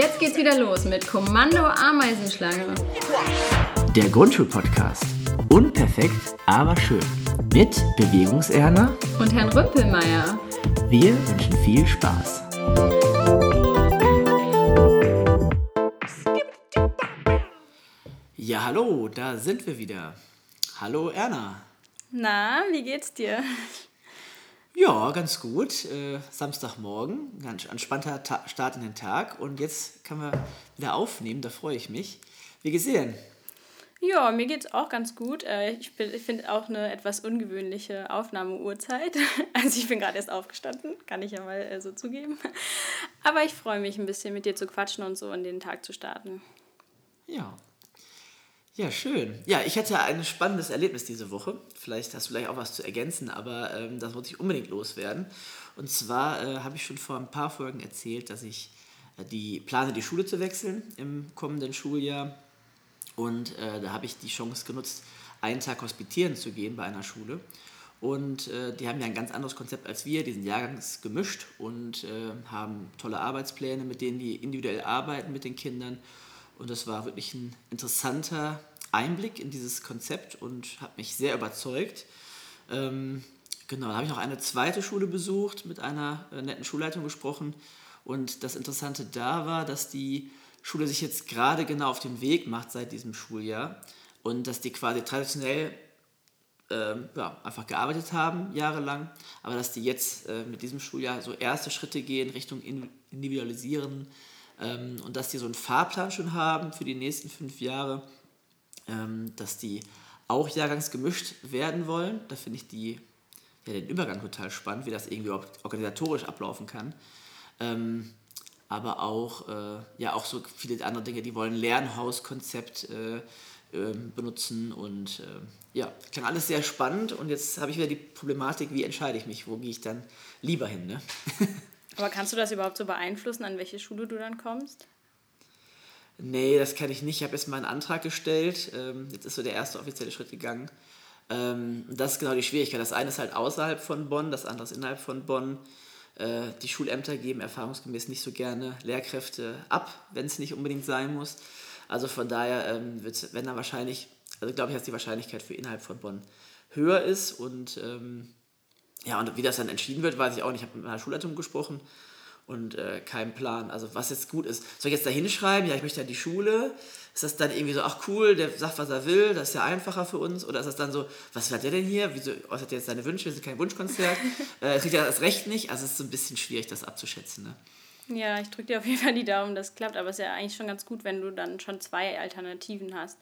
Jetzt geht's wieder los mit Kommando Ameisenschlange. Der Grundschulpodcast. Unperfekt, aber schön. Mit Bewegungserna und Herrn Rümpelmeier. Wir wünschen viel Spaß. Ja, hallo, da sind wir wieder. Hallo Erna. Na, wie geht's dir? Ja, ganz gut. Äh, Samstagmorgen, ganz entspannter Ta Start in den Tag. Und jetzt können wir wieder aufnehmen, da freue ich mich. Wie denn? Ja, mir geht's auch ganz gut. Äh, ich, ich finde auch eine etwas ungewöhnliche Aufnahmeuhrzeit. Also ich bin gerade erst aufgestanden, kann ich ja mal äh, so zugeben. Aber ich freue mich ein bisschen mit dir zu quatschen und so in den Tag zu starten. Ja, ja, schön. Ja, ich hatte ein spannendes Erlebnis diese Woche. Vielleicht hast du gleich auch was zu ergänzen, aber ähm, das muss ich unbedingt loswerden. Und zwar äh, habe ich schon vor ein paar Folgen erzählt, dass ich äh, die plane, die Schule zu wechseln im kommenden Schuljahr. Und äh, da habe ich die Chance genutzt, einen Tag hospitieren zu gehen bei einer Schule. Und äh, die haben ja ein ganz anderes Konzept als wir, die sind jahrgangsgemischt und äh, haben tolle Arbeitspläne, mit denen die individuell arbeiten mit den Kindern. Und das war wirklich ein interessanter Einblick in dieses Konzept und hat mich sehr überzeugt. Ähm, genau, da habe ich noch eine zweite Schule besucht, mit einer äh, netten Schulleitung gesprochen. Und das Interessante da war, dass die Schule sich jetzt gerade genau auf den Weg macht seit diesem Schuljahr und dass die quasi traditionell ähm, ja, einfach gearbeitet haben, jahrelang, aber dass die jetzt äh, mit diesem Schuljahr so erste Schritte gehen Richtung Individualisieren ähm, und dass die so einen Fahrplan schon haben für die nächsten fünf Jahre ähm, dass die auch jahrgangsgemischt werden wollen. Da finde ich die, ja, den Übergang total spannend, wie das irgendwie organisatorisch ablaufen kann. Ähm, aber auch, äh, ja, auch so viele andere Dinge, die wollen Lernhauskonzept äh, äh, benutzen und äh, ja, klang alles sehr spannend und jetzt habe ich wieder die Problematik, wie entscheide ich mich, wo gehe ich dann lieber hin. Ne? aber kannst du das überhaupt so beeinflussen, an welche Schule du dann kommst? Nee, das kann ich nicht. Ich habe jetzt mal einen Antrag gestellt. Ähm, jetzt ist so der erste offizielle Schritt gegangen. Ähm, das ist genau die Schwierigkeit. Das eine ist halt außerhalb von Bonn, das andere ist innerhalb von Bonn. Äh, die Schulämter geben erfahrungsgemäß nicht so gerne Lehrkräfte ab, wenn es nicht unbedingt sein muss. Also von daher ähm, wird wenn dann wahrscheinlich, also glaube ich, dass die Wahrscheinlichkeit für innerhalb von Bonn höher ist. Und ja, und wie das dann entschieden wird, weiß ich auch nicht. Ich habe mit meiner Schulleitung gesprochen und äh, keinen Plan. Also was jetzt gut ist. Soll ich jetzt da hinschreiben, ja, ich möchte ja die Schule? Ist das dann irgendwie so, ach cool, der sagt, was er will, das ist ja einfacher für uns? Oder ist das dann so, was wird der denn hier? Wieso äußert er jetzt seine Wünsche? Das ist kein Wunschkonzert. äh, kriegt er das Recht nicht? Also es ist so ein bisschen schwierig, das abzuschätzen. Ne? Ja, ich drücke dir auf jeden Fall die Daumen, das klappt. Aber es ist ja eigentlich schon ganz gut, wenn du dann schon zwei Alternativen hast.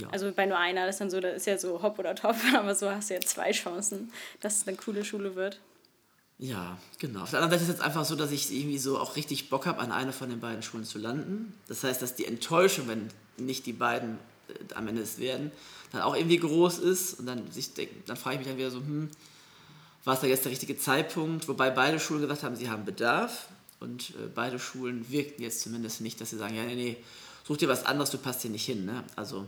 Ja. Also bei nur einer, das ist dann so, das ist ja so hopp oder top, aber so hast du ja zwei Chancen, dass es eine coole Schule wird. Ja, genau. Auf der anderen Seite ist es jetzt einfach so, dass ich irgendwie so auch richtig Bock habe, an einer von den beiden Schulen zu landen. Das heißt, dass die Enttäuschung, wenn nicht die beiden äh, am Ende es werden, dann auch irgendwie groß ist. Und dann, sich, dann frage ich mich dann wieder so, hm, war es da jetzt der richtige Zeitpunkt? Wobei beide Schulen gesagt haben, sie haben Bedarf. Und äh, beide Schulen wirkten jetzt zumindest nicht, dass sie sagen, ja, nee, nee, such dir was anderes, du passt hier nicht hin. Ne? Also,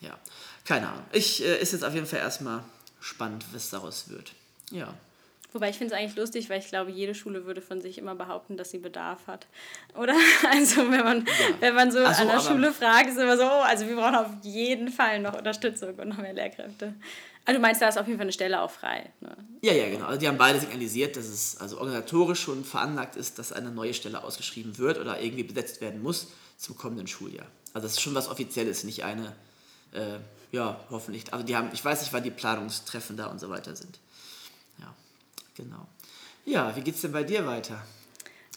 ja, keine Ahnung. Ich äh, ist jetzt auf jeden Fall erstmal spannend, was daraus wird. Ja. Wobei ich finde es eigentlich lustig, weil ich glaube, jede Schule würde von sich immer behaupten, dass sie Bedarf hat. Oder? Also wenn man, ja. wenn man so, so an der Schule fragt, ist immer so, oh, also wir brauchen auf jeden Fall noch Unterstützung und noch mehr Lehrkräfte. Also du meinst, da ist auf jeden Fall eine Stelle auch frei. Ne? Ja, ja, genau. Also die haben beide signalisiert, dass es also organisatorisch schon veranlagt ist, dass eine neue Stelle ausgeschrieben wird oder irgendwie besetzt werden muss zum kommenden Schuljahr. Also das ist schon was Offizielles, nicht eine, äh, ja, hoffentlich. Also die haben, ich weiß nicht, wann die Planungstreffen da und so weiter sind. Genau. Ja, wie geht's denn bei dir weiter?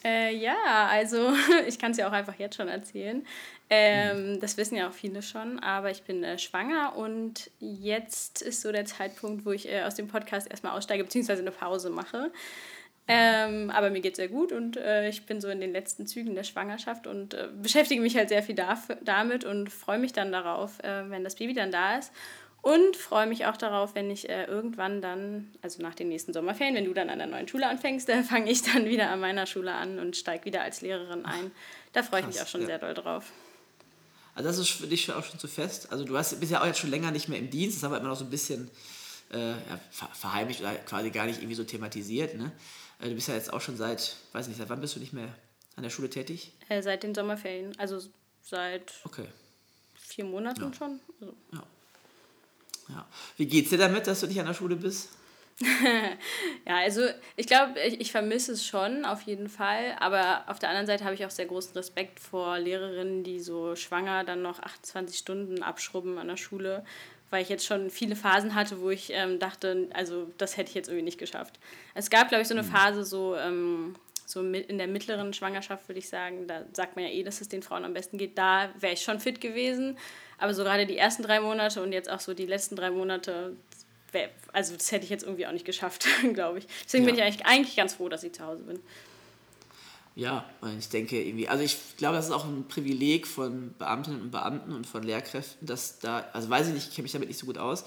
Äh, ja, also ich kann es ja auch einfach jetzt schon erzählen. Ähm, mhm. Das wissen ja auch viele schon, aber ich bin äh, schwanger und jetzt ist so der Zeitpunkt, wo ich äh, aus dem Podcast erstmal aussteige, beziehungsweise eine Pause mache. Ähm, aber mir geht es sehr gut und äh, ich bin so in den letzten Zügen der Schwangerschaft und äh, beschäftige mich halt sehr viel dafür, damit und freue mich dann darauf, äh, wenn das Baby dann da ist. Und freue mich auch darauf, wenn ich äh, irgendwann dann, also nach den nächsten Sommerferien, wenn du dann an der neuen Schule anfängst, dann fange ich dann wieder an meiner Schule an und steige wieder als Lehrerin ein. Da freue ich mich auch schon ja. sehr doll drauf. Also das ist für dich auch schon zu fest. Also du hast, bist ja auch jetzt schon länger nicht mehr im Dienst, das haben wir immer noch so ein bisschen äh, verheimlicht oder quasi gar nicht irgendwie so thematisiert. Ne? Äh, du bist ja jetzt auch schon seit, weiß nicht, seit wann bist du nicht mehr an der Schule tätig? Äh, seit den Sommerferien, also seit okay. vier Monaten ja. schon. Also. Ja. ja. Wie geht's dir damit, dass du nicht an der Schule bist? ja, also ich glaube, ich, ich vermisse es schon auf jeden Fall. Aber auf der anderen Seite habe ich auch sehr großen Respekt vor Lehrerinnen, die so schwanger dann noch 28 Stunden abschrubben an der Schule, weil ich jetzt schon viele Phasen hatte, wo ich ähm, dachte, also das hätte ich jetzt irgendwie nicht geschafft. Es gab, glaube ich, so eine mhm. Phase so, ähm, so in der mittleren Schwangerschaft, würde ich sagen, da sagt man ja eh, dass es den Frauen am besten geht. Da wäre ich schon fit gewesen. Aber so gerade die ersten drei Monate und jetzt auch so die letzten drei Monate, also das hätte ich jetzt irgendwie auch nicht geschafft, glaube ich. Deswegen ja. bin ich eigentlich, eigentlich ganz froh, dass ich zu Hause bin. Ja, ich denke irgendwie, also ich glaube, das ist auch ein Privileg von Beamtinnen und Beamten und von Lehrkräften, dass da, also weiß ich nicht, ich kenne mich damit nicht so gut aus,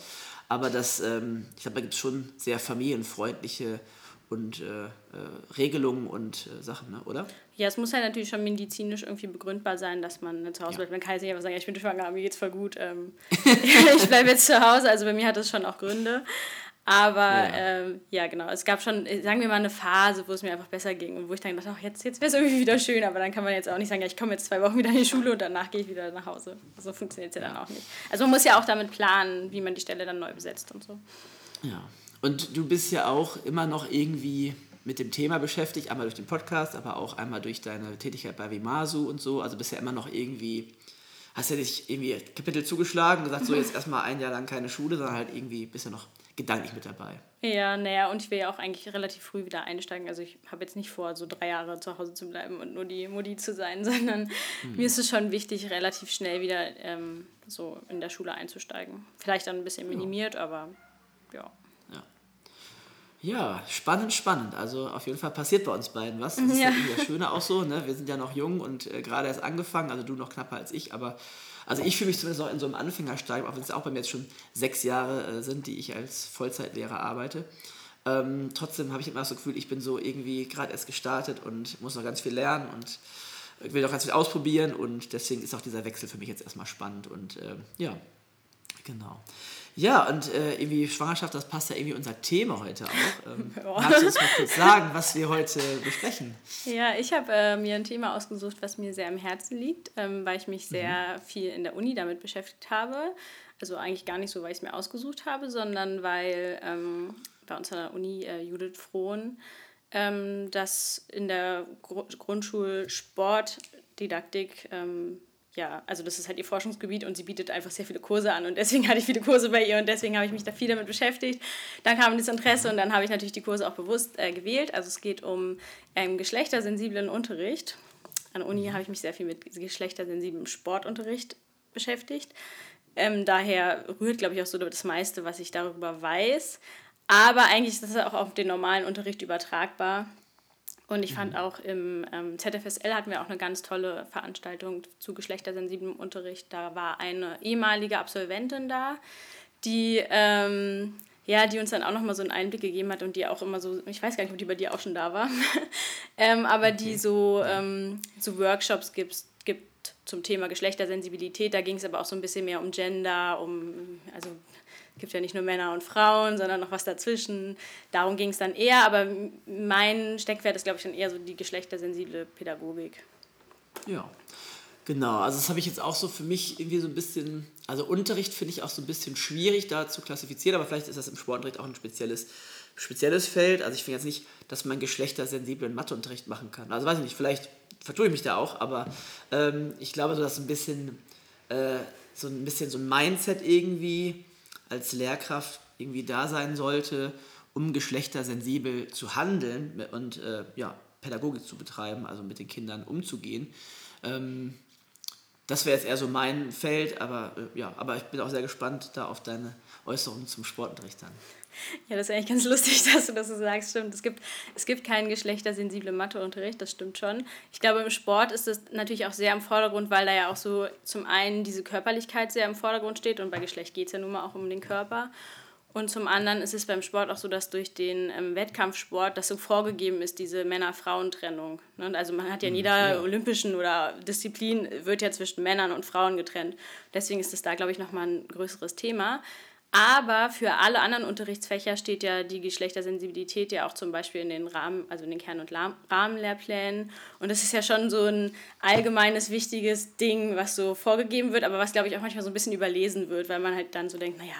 aber dass, ähm, ich glaube, da gibt es schon sehr familienfreundliche und äh, äh, Regelungen und äh, Sachen, ne? oder? Ja, es muss halt natürlich schon medizinisch irgendwie begründbar sein, dass man zu Hause ja. bleibt. Man kann jetzt nicht einfach sagen, ich bin schwanger, mir geht's voll gut, ähm, ich bleibe jetzt zu Hause. Also bei mir hat das schon auch Gründe. Aber ja. Ähm, ja, genau. Es gab schon, sagen wir mal, eine Phase, wo es mir einfach besser ging und wo ich dann dachte, ach, jetzt, jetzt wäre es irgendwie wieder schön. Aber dann kann man jetzt auch nicht sagen, ja, ich komme jetzt zwei Wochen wieder in die Schule und danach gehe ich wieder nach Hause. So funktioniert es ja dann auch nicht. Also man muss ja auch damit planen, wie man die Stelle dann neu besetzt und so. Ja. Und du bist ja auch immer noch irgendwie mit dem Thema beschäftigt, einmal durch den Podcast, aber auch einmal durch deine Tätigkeit bei Vimasu und so. Also bist ja immer noch irgendwie, hast ja nicht irgendwie Kapitel zugeschlagen und gesagt, so jetzt erstmal ein Jahr lang keine Schule, sondern halt irgendwie bist ja noch gedanklich mit dabei. Ja, naja, und ich will ja auch eigentlich relativ früh wieder einsteigen. Also ich habe jetzt nicht vor, so drei Jahre zu Hause zu bleiben und nur die Mutti zu sein, sondern hm. mir ist es schon wichtig, relativ schnell wieder ähm, so in der Schule einzusteigen. Vielleicht dann ein bisschen minimiert, ja. aber ja. Ja, spannend, spannend. Also auf jeden Fall passiert bei uns beiden was. Das ist ja, ja das Schöne auch so. Ne? Wir sind ja noch jung und äh, gerade erst angefangen, also du noch knapper als ich, aber also ich fühle mich zumindest noch in so einem Anfängerstadium, auch wenn es auch bei mir jetzt schon sechs Jahre äh, sind, die ich als Vollzeitlehrer arbeite. Ähm, trotzdem habe ich immer das Gefühl, ich bin so irgendwie gerade erst gestartet und muss noch ganz viel lernen und will noch ganz viel ausprobieren und deswegen ist auch dieser Wechsel für mich jetzt erstmal spannend und äh, ja, genau. Ja, und äh, irgendwie Schwangerschaft, das passt ja irgendwie unser Thema heute auch. Ähm, Magst du uns mal kurz sagen, was wir heute besprechen? Ja, ich habe äh, mir ein Thema ausgesucht, was mir sehr am Herzen liegt, ähm, weil ich mich sehr mhm. viel in der Uni damit beschäftigt habe. Also eigentlich gar nicht so, weil ich es mir ausgesucht habe, sondern weil ähm, bei uns an der Uni äh, Judith Frohn ähm, das in der Gru Grundschulsportdidaktik ähm, ja, also das ist halt ihr Forschungsgebiet und sie bietet einfach sehr viele Kurse an und deswegen hatte ich viele Kurse bei ihr und deswegen habe ich mich da viel damit beschäftigt. Dann kam das Interesse und dann habe ich natürlich die Kurse auch bewusst äh, gewählt. Also es geht um ähm, geschlechtersensiblen Unterricht. An der Uni habe ich mich sehr viel mit geschlechtersensiblen Sportunterricht beschäftigt. Ähm, daher rührt, glaube ich, auch so das meiste, was ich darüber weiß. Aber eigentlich ist das auch auf den normalen Unterricht übertragbar. Und ich fand mhm. auch im ähm, ZFSL hatten wir auch eine ganz tolle Veranstaltung zu geschlechtersensiblem Unterricht. Da war eine ehemalige Absolventin da, die, ähm, ja, die uns dann auch nochmal so einen Einblick gegeben hat und die auch immer so, ich weiß gar nicht, ob die bei dir auch schon da war, ähm, aber die so, ähm, so Workshops gibt, gibt zum Thema Geschlechtersensibilität. Da ging es aber auch so ein bisschen mehr um Gender, um, also gibt ja nicht nur Männer und Frauen, sondern noch was dazwischen. Darum ging es dann eher, aber mein Steckwert ist, glaube ich, dann eher so die geschlechtersensible Pädagogik. Ja, genau. Also das habe ich jetzt auch so für mich irgendwie so ein bisschen, also Unterricht finde ich auch so ein bisschen schwierig da zu klassifizieren, aber vielleicht ist das im Sportunterricht auch ein spezielles, spezielles Feld. Also ich finde jetzt nicht, dass man geschlechtersensiblen Matheunterricht machen kann. Also weiß ich nicht, vielleicht vertue ich mich da auch, aber ähm, ich glaube, so dass ein bisschen, äh, so ein bisschen so ein Mindset irgendwie als Lehrkraft irgendwie da sein sollte, um geschlechtersensibel zu handeln und äh, ja, Pädagogik zu betreiben, also mit den Kindern umzugehen. Ähm, das wäre jetzt eher so mein Feld, aber äh, ja, aber ich bin auch sehr gespannt da auf deine Äußerungen zum Sportunterricht dann. Ja, das ist eigentlich ganz lustig, dass du das so sagst. Stimmt, es gibt, es gibt keinen geschlechtersensiblen Matheunterricht, das stimmt schon. Ich glaube, im Sport ist das natürlich auch sehr im Vordergrund, weil da ja auch so zum einen diese Körperlichkeit sehr im Vordergrund steht und bei Geschlecht geht es ja nun mal auch um den Körper. Und zum anderen ist es beim Sport auch so, dass durch den ähm, Wettkampfsport das so vorgegeben ist, diese Männer-Frauen-Trennung. Ne? Also man hat ja in mhm, jeder ja. olympischen oder Disziplin wird ja zwischen Männern und Frauen getrennt. Deswegen ist es da, glaube ich, nochmal ein größeres Thema. Aber für alle anderen Unterrichtsfächer steht ja die Geschlechtersensibilität ja auch zum Beispiel in den Rahmen, also in den Kern- und Rahmenlehrplänen. Und das ist ja schon so ein allgemeines, wichtiges Ding, was so vorgegeben wird, aber was, glaube ich, auch manchmal so ein bisschen überlesen wird, weil man halt dann so denkt, naja,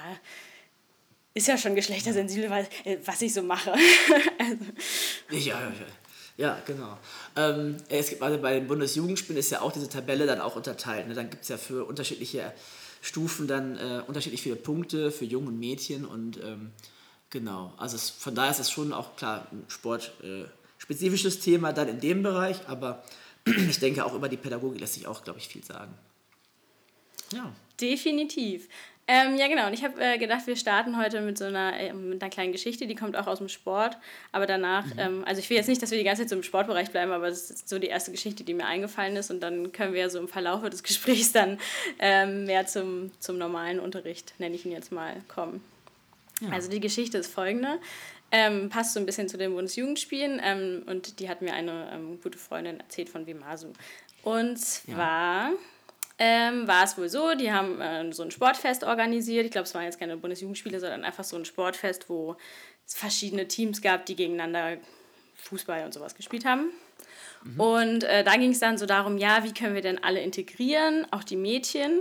ist ja schon geschlechtersensibel, äh, was ich so mache. also. Ja, ja, ja. Ja, genau. Ähm, es gibt also bei den Bundesjugendspielen ist ja auch diese Tabelle dann auch unterteilt. Ne? Dann gibt es ja für unterschiedliche Stufen dann äh, unterschiedlich viele Punkte für Jungen und Mädchen und ähm, genau. Also es, von daher ist es schon auch klar ein sportspezifisches äh, Thema dann in dem Bereich, aber ich denke auch über die Pädagogik lässt sich auch, glaube ich, viel sagen. Ja. Definitiv. Ähm, ja, genau. Und ich habe äh, gedacht, wir starten heute mit so einer, äh, mit einer kleinen Geschichte, die kommt auch aus dem Sport. Aber danach, mhm. ähm, also ich will jetzt nicht, dass wir die ganze Zeit so im Sportbereich bleiben, aber das ist so die erste Geschichte, die mir eingefallen ist. Und dann können wir so im Verlauf des Gesprächs dann ähm, mehr zum, zum normalen Unterricht, nenne ich ihn jetzt mal, kommen. Ja. Also die Geschichte ist folgende. Ähm, passt so ein bisschen zu den Bundesjugendspielen ähm, und die hat mir eine ähm, gute Freundin erzählt von Vimasu. Und zwar ja ähm, war es wohl so, die haben äh, so ein Sportfest organisiert. Ich glaube, es waren jetzt keine Bundesjugendspiele, sondern einfach so ein Sportfest, wo es verschiedene Teams gab, die gegeneinander Fußball und sowas gespielt haben. Mhm. Und äh, da ging es dann so darum, ja, wie können wir denn alle integrieren, auch die Mädchen.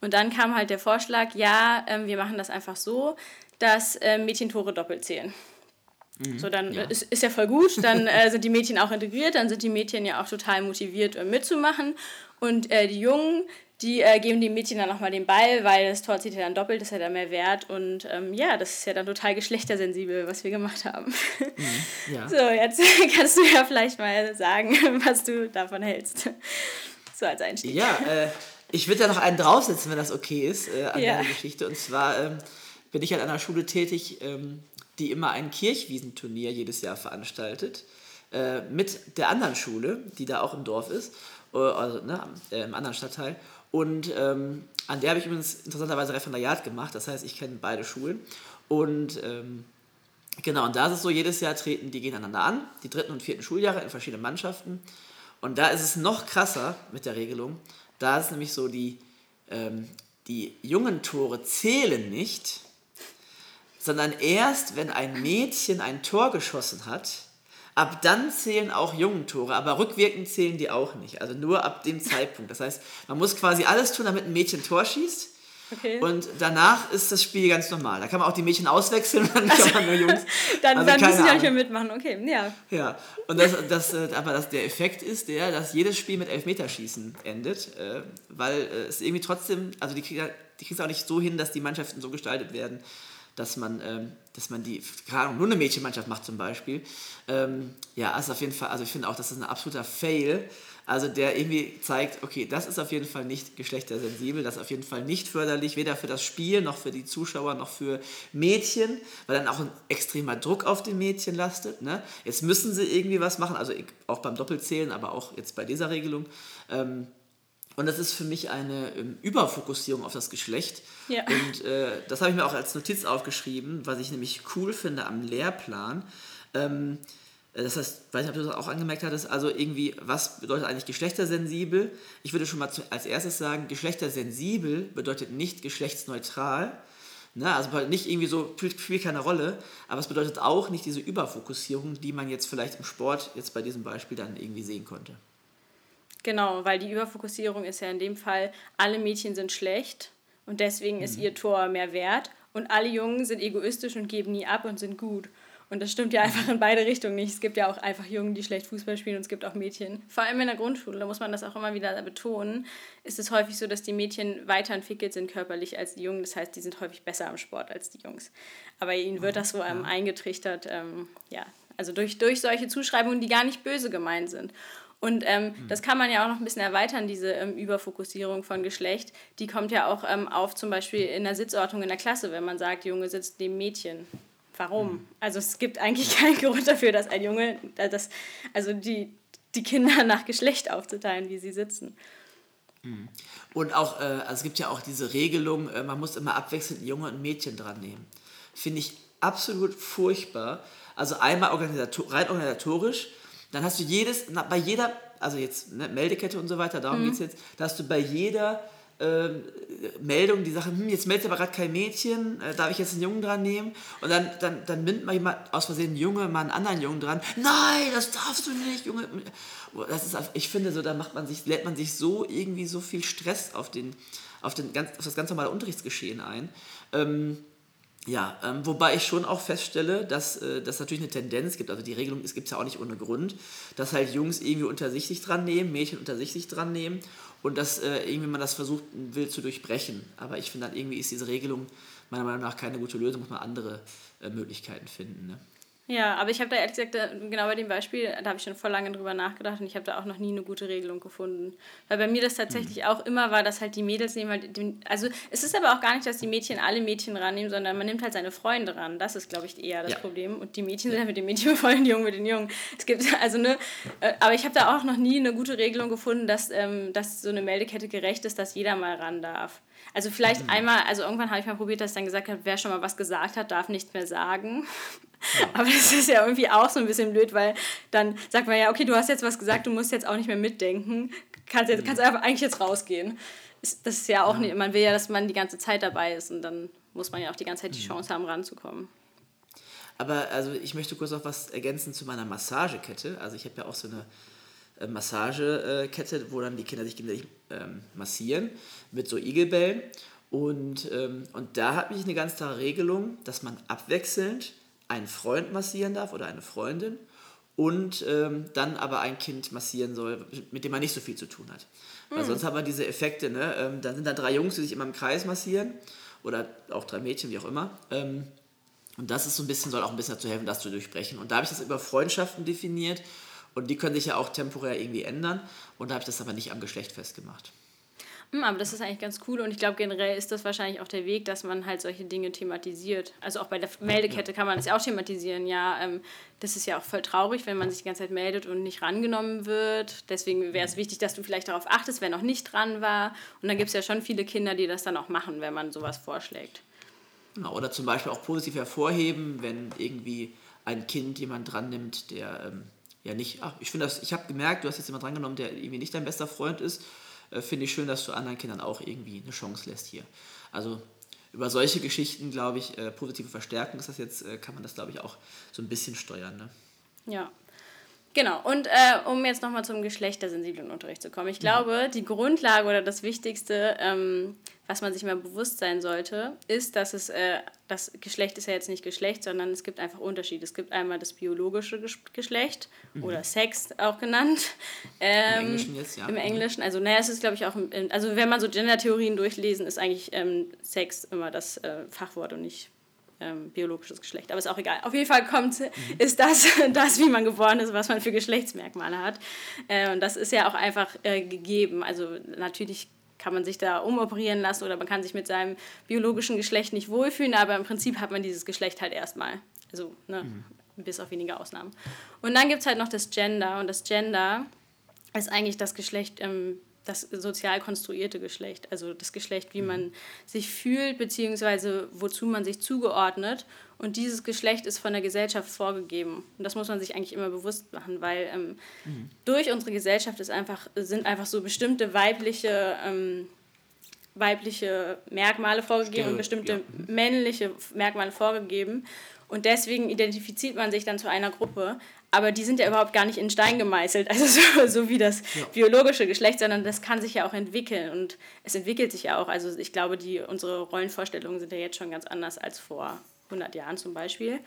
Und dann kam halt der Vorschlag, ja, äh, wir machen das einfach so, dass äh, Mädchentore doppelt zählen. Mhm. So, dann ja. Ist, ist ja voll gut, dann äh, sind die Mädchen auch integriert, dann sind die Mädchen ja auch total motiviert äh, mitzumachen. Und äh, die Jungen, die äh, geben den Mädchen dann nochmal den Ball, weil das Tor zieht ja dann doppelt, ist ja dann mehr wert. Und ähm, ja, das ist ja dann total geschlechtersensibel, was wir gemacht haben. Mhm, ja. So, jetzt kannst du ja vielleicht mal sagen, was du davon hältst. So als Einstieg. Ja, äh, ich würde da noch einen draufsetzen, wenn das okay ist, äh, an ja. deine Geschichte. Und zwar ähm, bin ich an einer Schule tätig, ähm, die immer ein Kirchwiesenturnier jedes Jahr veranstaltet. Äh, mit der anderen Schule, die da auch im Dorf ist, äh, also ne, äh, im anderen Stadtteil. Und ähm, an der habe ich übrigens interessanterweise Referendariat gemacht, das heißt, ich kenne beide Schulen. Und ähm, genau, und da ist es so, jedes Jahr treten die gegeneinander an, die dritten und vierten Schuljahre in verschiedenen Mannschaften. Und da ist es noch krasser mit der Regelung. Da ist nämlich so, die, ähm, die jungen Tore zählen nicht, sondern erst, wenn ein Mädchen ein Tor geschossen hat, ab dann zählen auch jungen Tore, aber rückwirkend zählen die auch nicht. Also nur ab dem Zeitpunkt. Das heißt, man muss quasi alles tun, damit ein Mädchen Tor schießt. Okay. Und danach ist das Spiel ganz normal. Da kann man auch die Mädchen auswechseln und dann also, kann man nur Jungs. dann also dann müssen die auch nicht mehr mitmachen, okay, ja. Ja, und das, das, äh, aber das, der Effekt ist der, dass jedes Spiel mit Elfmeterschießen endet, äh, weil äh, es irgendwie trotzdem, also die kriegen es auch nicht so hin, dass die Mannschaften so gestaltet werden, dass man, ähm, dass man die, keine Ahnung, nur eine Mädchenmannschaft macht zum Beispiel. Ähm, ja, ist auf jeden Fall, also ich finde auch, das ist ein absoluter Fail. Also der irgendwie zeigt, okay, das ist auf jeden Fall nicht geschlechtersensibel, das ist auf jeden Fall nicht förderlich, weder für das Spiel noch für die Zuschauer noch für Mädchen, weil dann auch ein extremer Druck auf die Mädchen lastet. Ne? Jetzt müssen sie irgendwie was machen, also auch beim Doppelzählen, aber auch jetzt bei dieser Regelung. Ähm, und das ist für mich eine ähm, Überfokussierung auf das Geschlecht. Ja. Und äh, das habe ich mir auch als Notiz aufgeschrieben, was ich nämlich cool finde am Lehrplan. Ähm, äh, das heißt, weiß nicht, ob du das auch angemerkt hattest, also irgendwie, was bedeutet eigentlich geschlechtersensibel? Ich würde schon mal zu, als erstes sagen, geschlechtersensibel bedeutet nicht geschlechtsneutral. Ne? Also nicht irgendwie so, spielt, spielt keine Rolle, aber es bedeutet auch nicht diese Überfokussierung, die man jetzt vielleicht im Sport, jetzt bei diesem Beispiel, dann irgendwie sehen konnte. Genau, weil die Überfokussierung ist ja in dem Fall, alle Mädchen sind schlecht und deswegen mhm. ist ihr Tor mehr wert und alle Jungen sind egoistisch und geben nie ab und sind gut. Und das stimmt ja einfach in beide Richtungen nicht. Es gibt ja auch einfach Jungen, die schlecht Fußball spielen und es gibt auch Mädchen. Vor allem in der Grundschule, da muss man das auch immer wieder betonen, ist es häufig so, dass die Mädchen weiterentwickelt sind körperlich als die Jungen. Das heißt, die sind häufig besser am Sport als die Jungs. Aber ihnen wird das so ähm, eingetrichtert, ähm, ja, also durch, durch solche Zuschreibungen, die gar nicht böse gemeint sind. Und ähm, mhm. das kann man ja auch noch ein bisschen erweitern, diese ähm, Überfokussierung von Geschlecht. Die kommt ja auch ähm, auf zum Beispiel in der Sitzordnung in der Klasse, wenn man sagt, Junge sitzt neben Mädchen. Warum? Mhm. Also es gibt eigentlich keinen Grund dafür, dass ein Junge, äh, das, also die, die Kinder nach Geschlecht aufzuteilen, wie sie sitzen. Mhm. Und auch, äh, also es gibt ja auch diese Regelung, äh, man muss immer abwechselnd Junge und Mädchen dran nehmen. Finde ich absolut furchtbar. Also einmal organisator rein organisatorisch, dann hast du jedes, bei jeder, also jetzt ne, Meldekette und so weiter, darum mhm. geht es jetzt, da hast du bei jeder ähm, Meldungen, die sagen, hm, jetzt meldet aber gerade kein Mädchen, äh, darf ich jetzt einen Jungen dran nehmen? Und dann, dann, dann nimmt mal jemand aus Versehen einen Junge, mal einen anderen Jungen dran. Nein, das darfst du nicht, Junge. Das ist, ich finde so, da macht man sich, lädt man sich so irgendwie so viel Stress auf, den, auf, den, auf das ganz normale Unterrichtsgeschehen ein. Ähm, ja, ähm, wobei ich schon auch feststelle, dass äh, das natürlich eine Tendenz gibt. Also die Regelung gibt es ja auch nicht ohne Grund, dass halt Jungs irgendwie unter sich dran nehmen, Mädchen unter sich sich dran nehmen und dass äh, irgendwie man das versucht will zu durchbrechen. Aber ich finde dann irgendwie ist diese Regelung meiner Meinung nach keine gute Lösung, muss man andere äh, Möglichkeiten finden. Ne? Ja, aber ich habe da ehrlich gesagt, genau bei dem Beispiel, da habe ich schon voll lange drüber nachgedacht und ich habe da auch noch nie eine gute Regelung gefunden. Weil bei mir das tatsächlich mhm. auch immer war, dass halt die Mädels nehmen halt, den, also es ist aber auch gar nicht, dass die Mädchen alle Mädchen rannehmen, sondern man nimmt halt seine Freunde ran. Das ist, glaube ich, eher das ja. Problem. Und die Mädchen sind halt mit den Mädchen befreundet, die Jungen mit den Jungen. Es gibt, also ne, äh, aber ich habe da auch noch nie eine gute Regelung gefunden, dass, ähm, dass so eine Meldekette gerecht ist, dass jeder mal ran darf. Also vielleicht mhm. einmal, also irgendwann habe ich mal probiert, dass ich dann gesagt habe, wer schon mal was gesagt hat, darf nichts mehr sagen. Ja. Aber das ist ja irgendwie auch so ein bisschen blöd, weil dann sagt man ja, okay, du hast jetzt was gesagt, du musst jetzt auch nicht mehr mitdenken. Kannst, jetzt, kannst einfach eigentlich jetzt rausgehen. Das ist ja auch ja. nicht, man will ja, dass man die ganze Zeit dabei ist und dann muss man ja auch die ganze Zeit die mhm. Chance haben, ranzukommen. Aber also ich möchte kurz noch was ergänzen zu meiner Massagekette. Also ich habe ja auch so eine äh, Massagekette, wo dann die Kinder sich gegenseitig ähm, massieren mit so Igelbällen. Und, ähm, und da habe ich eine ganz klare Regelung, dass man abwechselnd einen Freund massieren darf oder eine Freundin und ähm, dann aber ein Kind massieren soll, mit dem man nicht so viel zu tun hat. Weil mhm. sonst haben wir diese Effekte, ne? Ähm, dann sind da drei Jungs, die sich immer im Kreis massieren oder auch drei Mädchen, wie auch immer. Ähm, und das ist so ein bisschen, soll auch ein bisschen dazu helfen, das zu durchbrechen. Und da habe ich das über Freundschaften definiert und die können sich ja auch temporär irgendwie ändern. Und da habe ich das aber nicht am Geschlecht festgemacht. Hm, aber das ist eigentlich ganz cool und ich glaube generell ist das wahrscheinlich auch der Weg, dass man halt solche Dinge thematisiert. Also auch bei der Meldekette kann man das ja auch thematisieren. Ja, ähm, das ist ja auch voll traurig, wenn man sich die ganze Zeit meldet und nicht rangenommen wird. Deswegen wäre es wichtig, dass du vielleicht darauf achtest, wer noch nicht dran war. Und dann gibt es ja schon viele Kinder, die das dann auch machen, wenn man sowas vorschlägt. Genau, oder zum Beispiel auch positiv hervorheben, wenn irgendwie ein Kind jemand dran nimmt, der ähm, ja nicht, ach, ich finde das, ich habe gemerkt, du hast jetzt jemand drangenommen, der irgendwie nicht dein bester Freund ist äh, finde ich schön, dass du anderen Kindern auch irgendwie eine Chance lässt hier. Also über solche Geschichten, glaube ich, äh, positive Verstärkung ist das jetzt, äh, kann man das, glaube ich, auch so ein bisschen steuern. Ne? Ja. Genau, und äh, um jetzt nochmal zum geschlechtersensiblen Unterricht zu kommen. Ich glaube, mhm. die Grundlage oder das Wichtigste, ähm, was man sich mal bewusst sein sollte, ist, dass es, äh, das Geschlecht ist ja jetzt nicht Geschlecht, sondern es gibt einfach Unterschiede. Es gibt einmal das biologische Geschlecht mhm. oder Sex auch genannt. Ähm, Im Englischen jetzt, ja. Im Englischen, also naja, es ist glaube ich auch, also wenn man so Gender-Theorien durchlesen, ist eigentlich ähm, Sex immer das äh, Fachwort und nicht ähm, biologisches Geschlecht. Aber ist auch egal. Auf jeden Fall kommt, mhm. ist das, das, wie man geboren ist, was man für Geschlechtsmerkmale hat. Äh, und das ist ja auch einfach äh, gegeben. Also natürlich kann man sich da umoperieren lassen oder man kann sich mit seinem biologischen Geschlecht nicht wohlfühlen, aber im Prinzip hat man dieses Geschlecht halt erstmal. Also, ne, mhm. bis auf wenige Ausnahmen. Und dann gibt es halt noch das Gender und das Gender ist eigentlich das Geschlecht ähm, das sozial konstruierte Geschlecht, also das Geschlecht, wie man sich fühlt, beziehungsweise wozu man sich zugeordnet. Und dieses Geschlecht ist von der Gesellschaft vorgegeben. Und das muss man sich eigentlich immer bewusst machen, weil ähm, mhm. durch unsere Gesellschaft ist einfach, sind einfach so bestimmte weibliche, ähm, weibliche Merkmale vorgegeben Stimmt, und bestimmte ja. männliche Merkmale vorgegeben. Und deswegen identifiziert man sich dann zu einer Gruppe aber die sind ja überhaupt gar nicht in Stein gemeißelt, also so, so wie das ja. biologische Geschlecht, sondern das kann sich ja auch entwickeln und es entwickelt sich ja auch. Also ich glaube, die, unsere Rollenvorstellungen sind ja jetzt schon ganz anders als vor 100 Jahren zum Beispiel.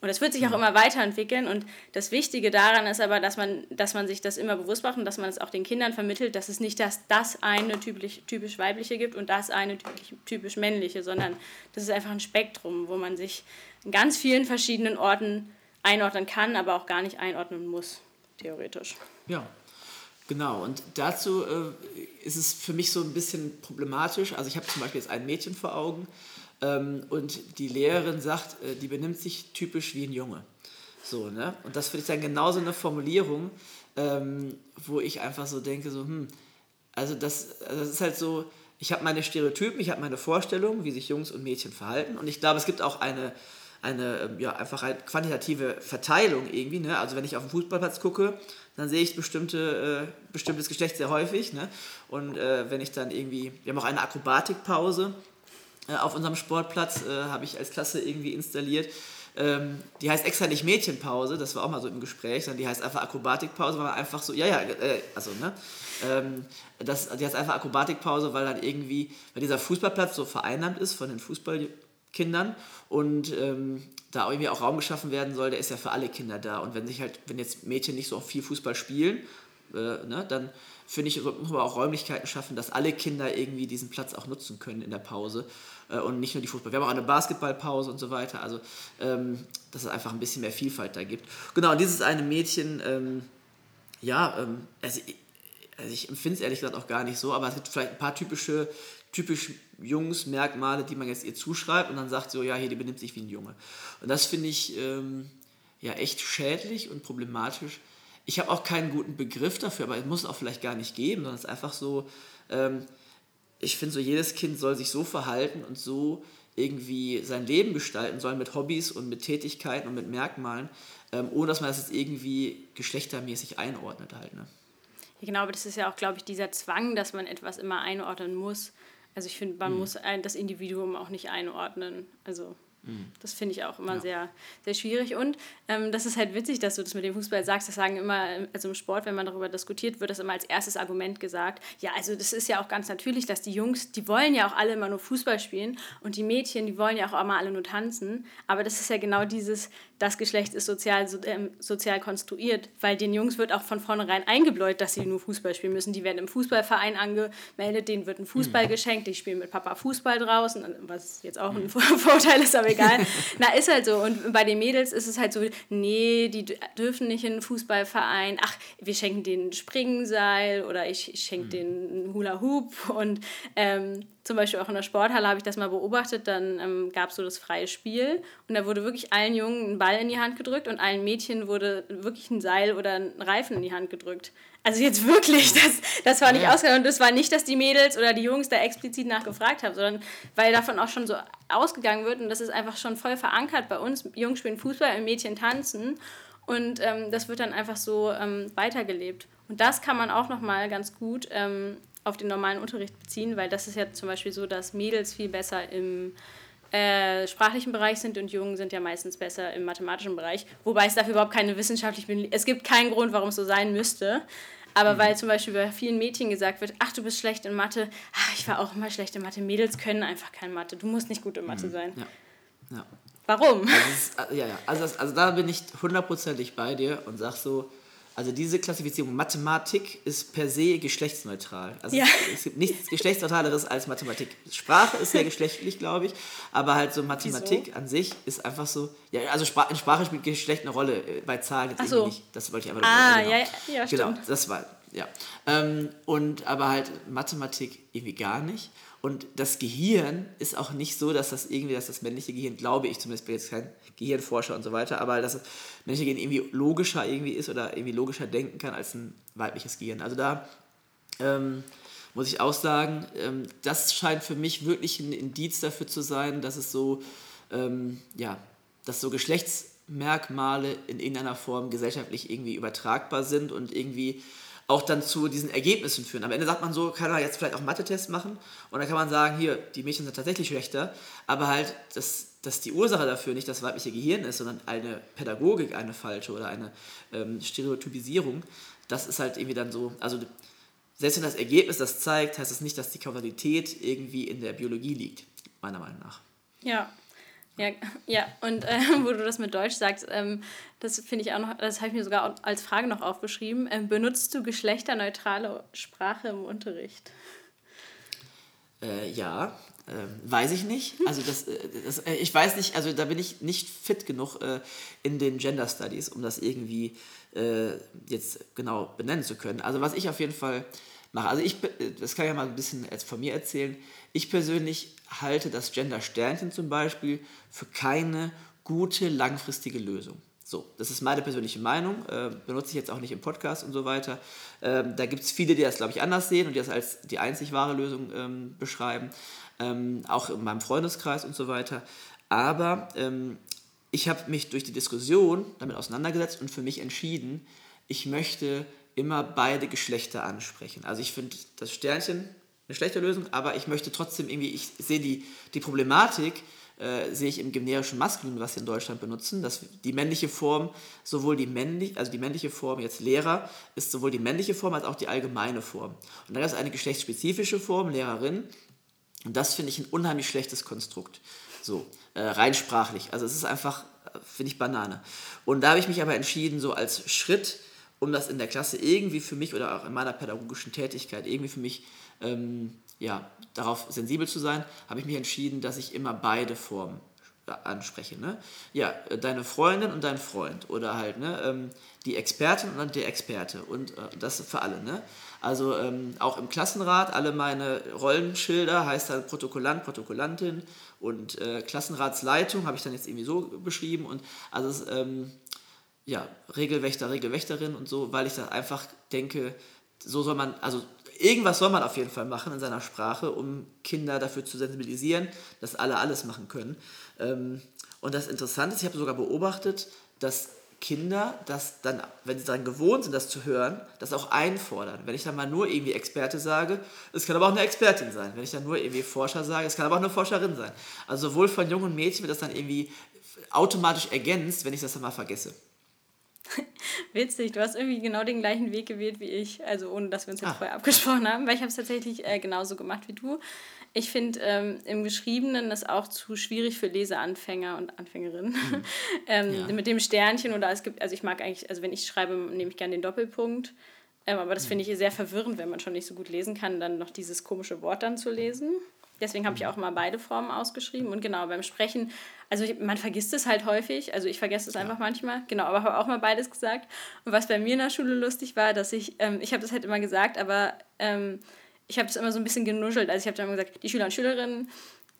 Und es wird sich auch immer weiterentwickeln. Und das Wichtige daran ist aber, dass man, dass man sich das immer bewusst macht und dass man es auch den Kindern vermittelt, dass es nicht das, das eine typisch, typisch weibliche gibt und das eine typisch, typisch männliche, sondern das ist einfach ein Spektrum, wo man sich in ganz vielen verschiedenen Orten einordnen kann, aber auch gar nicht einordnen muss, theoretisch. Ja, genau. Und dazu äh, ist es für mich so ein bisschen problematisch. Also ich habe zum Beispiel jetzt ein Mädchen vor Augen ähm, und die Lehrerin sagt, äh, die benimmt sich typisch wie ein Junge. So, ne? Und das finde ich dann genauso eine Formulierung, ähm, wo ich einfach so denke, so, hm, also das, also das ist halt so, ich habe meine Stereotypen, ich habe meine Vorstellungen, wie sich Jungs und Mädchen verhalten und ich glaube, es gibt auch eine eine ähm, ja, einfach eine quantitative Verteilung irgendwie. Ne? Also wenn ich auf den Fußballplatz gucke, dann sehe ich bestimmte, äh, bestimmtes Geschlecht sehr häufig. Ne? Und äh, wenn ich dann irgendwie, wir haben auch eine Akrobatikpause äh, auf unserem Sportplatz, äh, habe ich als Klasse irgendwie installiert. Ähm, die heißt extra nicht Mädchenpause, das war auch mal so im Gespräch, sondern die heißt einfach Akrobatikpause, weil man einfach so, ja, ja, äh, also, ne? Ähm, das, die heißt einfach Akrobatikpause, weil dann irgendwie, weil dieser Fußballplatz so vereinnahmt ist von den Fußballkindern und ähm, da irgendwie auch Raum geschaffen werden soll, der ist ja für alle Kinder da. Und wenn sich halt, wenn jetzt Mädchen nicht so viel Fußball spielen, äh, ne, dann finde ich, muss man auch Räumlichkeiten schaffen, dass alle Kinder irgendwie diesen Platz auch nutzen können in der Pause äh, und nicht nur die Fußball. Wir haben auch eine Basketballpause und so weiter, also ähm, dass es einfach ein bisschen mehr Vielfalt da gibt. Genau, und dieses eine Mädchen, ähm, ja, also, also ich empfinde es ehrlich gesagt auch gar nicht so, aber es gibt vielleicht ein paar typische, typisch Jungsmerkmale, die man jetzt ihr zuschreibt und dann sagt so, ja, hier, die benimmt sich wie ein Junge. Und das finde ich ähm, ja echt schädlich und problematisch. Ich habe auch keinen guten Begriff dafür, aber es muss auch vielleicht gar nicht geben, sondern es ist einfach so, ähm, ich finde so, jedes Kind soll sich so verhalten und so irgendwie sein Leben gestalten soll mit Hobbys und mit Tätigkeiten und mit Merkmalen, ähm, ohne dass man das jetzt irgendwie geschlechtermäßig einordnet halt. Ne? Ja, genau, aber das ist ja auch, glaube ich, dieser Zwang, dass man etwas immer einordnen muss. Also ich finde, man mhm. muss ein, das Individuum auch nicht einordnen. Also das finde ich auch immer ja. sehr, sehr schwierig. Und ähm, das ist halt witzig, dass du das mit dem Fußball sagst. Das sagen immer, also im Sport, wenn man darüber diskutiert, wird das immer als erstes Argument gesagt. Ja, also das ist ja auch ganz natürlich, dass die Jungs, die wollen ja auch alle immer nur Fußball spielen und die Mädchen, die wollen ja auch immer alle nur tanzen. Aber das ist ja genau dieses, das Geschlecht ist sozial, so, ähm, sozial konstruiert, weil den Jungs wird auch von vornherein eingebläut, dass sie nur Fußball spielen müssen. Die werden im Fußballverein angemeldet, denen wird ein Fußball mhm. geschenkt, die spielen mit Papa Fußball draußen, was jetzt auch ein mhm. Vorteil ist, aber egal. Na, ist halt so. Und bei den Mädels ist es halt so, nee, die dürfen nicht in einen Fußballverein. Ach, wir schenken denen Springseil oder ich, ich schenke mhm. denen Hula Hoop und ähm, zum Beispiel auch in der Sporthalle habe ich das mal beobachtet, dann ähm, gab es so das freie Spiel und da wurde wirklich allen Jungen ein Ball in die Hand gedrückt und allen Mädchen wurde wirklich ein Seil oder ein Reifen in die Hand gedrückt. Also jetzt wirklich, das, das war nicht ja. ausgegangen. Und das war nicht, dass die Mädels oder die Jungs da explizit nachgefragt haben, sondern weil davon auch schon so ausgegangen wird und das ist einfach schon voll verankert bei uns. Jungs spielen Fußball und Mädchen tanzen und ähm, das wird dann einfach so ähm, weitergelebt. Und das kann man auch nochmal ganz gut ähm, auf den normalen Unterricht beziehen, weil das ist ja zum Beispiel so, dass Mädels viel besser im äh, sprachlichen Bereich sind und Jungen sind ja meistens besser im mathematischen Bereich, wobei es dafür überhaupt keine wissenschaftlichen, es gibt keinen Grund, warum es so sein müsste. Aber mhm. weil zum Beispiel bei vielen Mädchen gesagt wird, ach, du bist schlecht in Mathe, ach, ich war auch immer schlecht in Mathe. Mädels können einfach kein Mathe. Du musst nicht gut in Mathe mhm. sein. Ja. ja. Warum? Also, ist, äh, ja, ja. Also, das, also da bin ich hundertprozentig bei dir und sag so, also diese Klassifizierung Mathematik ist per se geschlechtsneutral. Also ja. es gibt nichts geschlechtsneutraleres als Mathematik. Sprache ist sehr geschlechtlich, glaube ich, aber halt so Mathematik Wieso? an sich ist einfach so. Ja, also in Sprache spielt Geschlecht eine Rolle, äh, bei Zahlen jetzt so. nicht. Das wollte ich einfach Ah, genau. ja, ja, stimmt. Genau, das war ja. Ähm, und aber halt Mathematik irgendwie gar nicht. Und das Gehirn ist auch nicht so, dass das irgendwie, dass das männliche Gehirn, glaube ich zumindest, bin jetzt kein Gehirnforscher und so weiter, aber dass das männliche Gehirn irgendwie logischer irgendwie ist oder irgendwie logischer denken kann als ein weibliches Gehirn. Also da ähm, muss ich auch sagen, ähm, das scheint für mich wirklich ein Indiz dafür zu sein, dass es so, ähm, ja, dass so Geschlechtsmerkmale in irgendeiner Form gesellschaftlich irgendwie übertragbar sind und irgendwie auch dann zu diesen Ergebnissen führen. Am Ende sagt man so, kann man jetzt vielleicht auch Mathe-Tests machen und dann kann man sagen, hier, die Mädchen sind tatsächlich schlechter, aber halt, dass, dass die Ursache dafür nicht das weibliche Gehirn ist, sondern eine Pädagogik, eine falsche oder eine ähm, Stereotypisierung, das ist halt irgendwie dann so, also selbst wenn das Ergebnis das zeigt, heißt das nicht, dass die Kausalität irgendwie in der Biologie liegt, meiner Meinung nach. Ja, ja, ja. und äh, wo du das mit Deutsch sagst, ähm, das finde ich auch noch, das habe ich mir sogar als Frage noch aufgeschrieben. Ähm, benutzt du geschlechterneutrale Sprache im Unterricht? Äh, ja, äh, weiß ich nicht. Also das, äh, das, äh, ich weiß nicht, also da bin ich nicht fit genug äh, in den Gender Studies, um das irgendwie äh, jetzt genau benennen zu können. Also was ich auf jeden Fall mache, also ich, das kann ich ja mal ein bisschen von mir erzählen. Ich persönlich halte das Gender-Sternchen zum Beispiel für keine gute langfristige Lösung. So, das ist meine persönliche Meinung, äh, benutze ich jetzt auch nicht im Podcast und so weiter. Ähm, da gibt es viele, die das, glaube ich, anders sehen und die das als die einzig wahre Lösung ähm, beschreiben, ähm, auch in meinem Freundeskreis und so weiter. Aber ähm, ich habe mich durch die Diskussion damit auseinandergesetzt und für mich entschieden, ich möchte immer beide Geschlechter ansprechen. Also ich finde das Sternchen eine schlechte Lösung, aber ich möchte trotzdem irgendwie, ich sehe die, die Problematik, äh, sehe ich im generischen Maskulin, was wir in Deutschland benutzen, dass die männliche Form, sowohl die männliche, also die männliche Form jetzt Lehrer, ist sowohl die männliche Form als auch die allgemeine Form. Und dann ist eine geschlechtsspezifische Form, Lehrerin, und das finde ich ein unheimlich schlechtes Konstrukt. So, äh, rein sprachlich. Also es ist einfach, äh, finde ich, Banane. Und da habe ich mich aber entschieden, so als Schritt, um das in der Klasse irgendwie für mich oder auch in meiner pädagogischen Tätigkeit irgendwie für mich ähm, ja, darauf sensibel zu sein, habe ich mich entschieden, dass ich immer beide Formen anspreche. Ne? Ja, äh, deine Freundin und dein Freund oder halt ne, ähm, die Expertin und der Experte und äh, das für alle. Ne? Also ähm, auch im Klassenrat, alle meine Rollenschilder heißt dann Protokollant, Protokollantin und äh, Klassenratsleitung habe ich dann jetzt irgendwie so beschrieben und also ähm, ja, Regelwächter, Regelwächterin und so, weil ich da einfach denke, so soll man, also irgendwas soll man auf jeden Fall machen in seiner Sprache, um Kinder dafür zu sensibilisieren, dass alle alles machen können. Ähm, und das Interessante ist, ich habe sogar beobachtet, dass Kinder das dann, wenn sie daran gewohnt sind, das zu hören, das auch einfordern. Wenn ich dann mal nur irgendwie Experte sage, es kann aber auch eine Expertin sein. Wenn ich dann nur irgendwie Forscher sage, es kann aber auch eine Forscherin sein. Also sowohl von jungen Mädchen wird das dann irgendwie automatisch ergänzt, wenn ich das dann mal vergesse. Witzig, du hast irgendwie genau den gleichen Weg gewählt wie ich, also ohne dass wir uns jetzt ah. vorher abgesprochen haben, weil ich habe es tatsächlich äh, genauso gemacht wie du. Ich finde ähm, im Geschriebenen das auch zu schwierig für Leseanfänger und Anfängerinnen. Mhm. ähm, ja. Mit dem Sternchen oder es gibt, also ich mag eigentlich, also wenn ich schreibe, nehme ich gerne den Doppelpunkt. Ähm, aber das mhm. finde ich sehr verwirrend, wenn man schon nicht so gut lesen kann, dann noch dieses komische Wort dann zu lesen. Deswegen habe ich auch immer beide Formen ausgeschrieben. Und genau, beim Sprechen, also man vergisst es halt häufig. Also ich vergesse es ja. einfach manchmal. Genau, aber habe auch mal beides gesagt. Und was bei mir in der Schule lustig war, dass ich, ähm, ich habe das halt immer gesagt, aber ähm, ich habe das immer so ein bisschen genuschelt. Also ich habe dann immer gesagt, die Schüler und Schülerinnen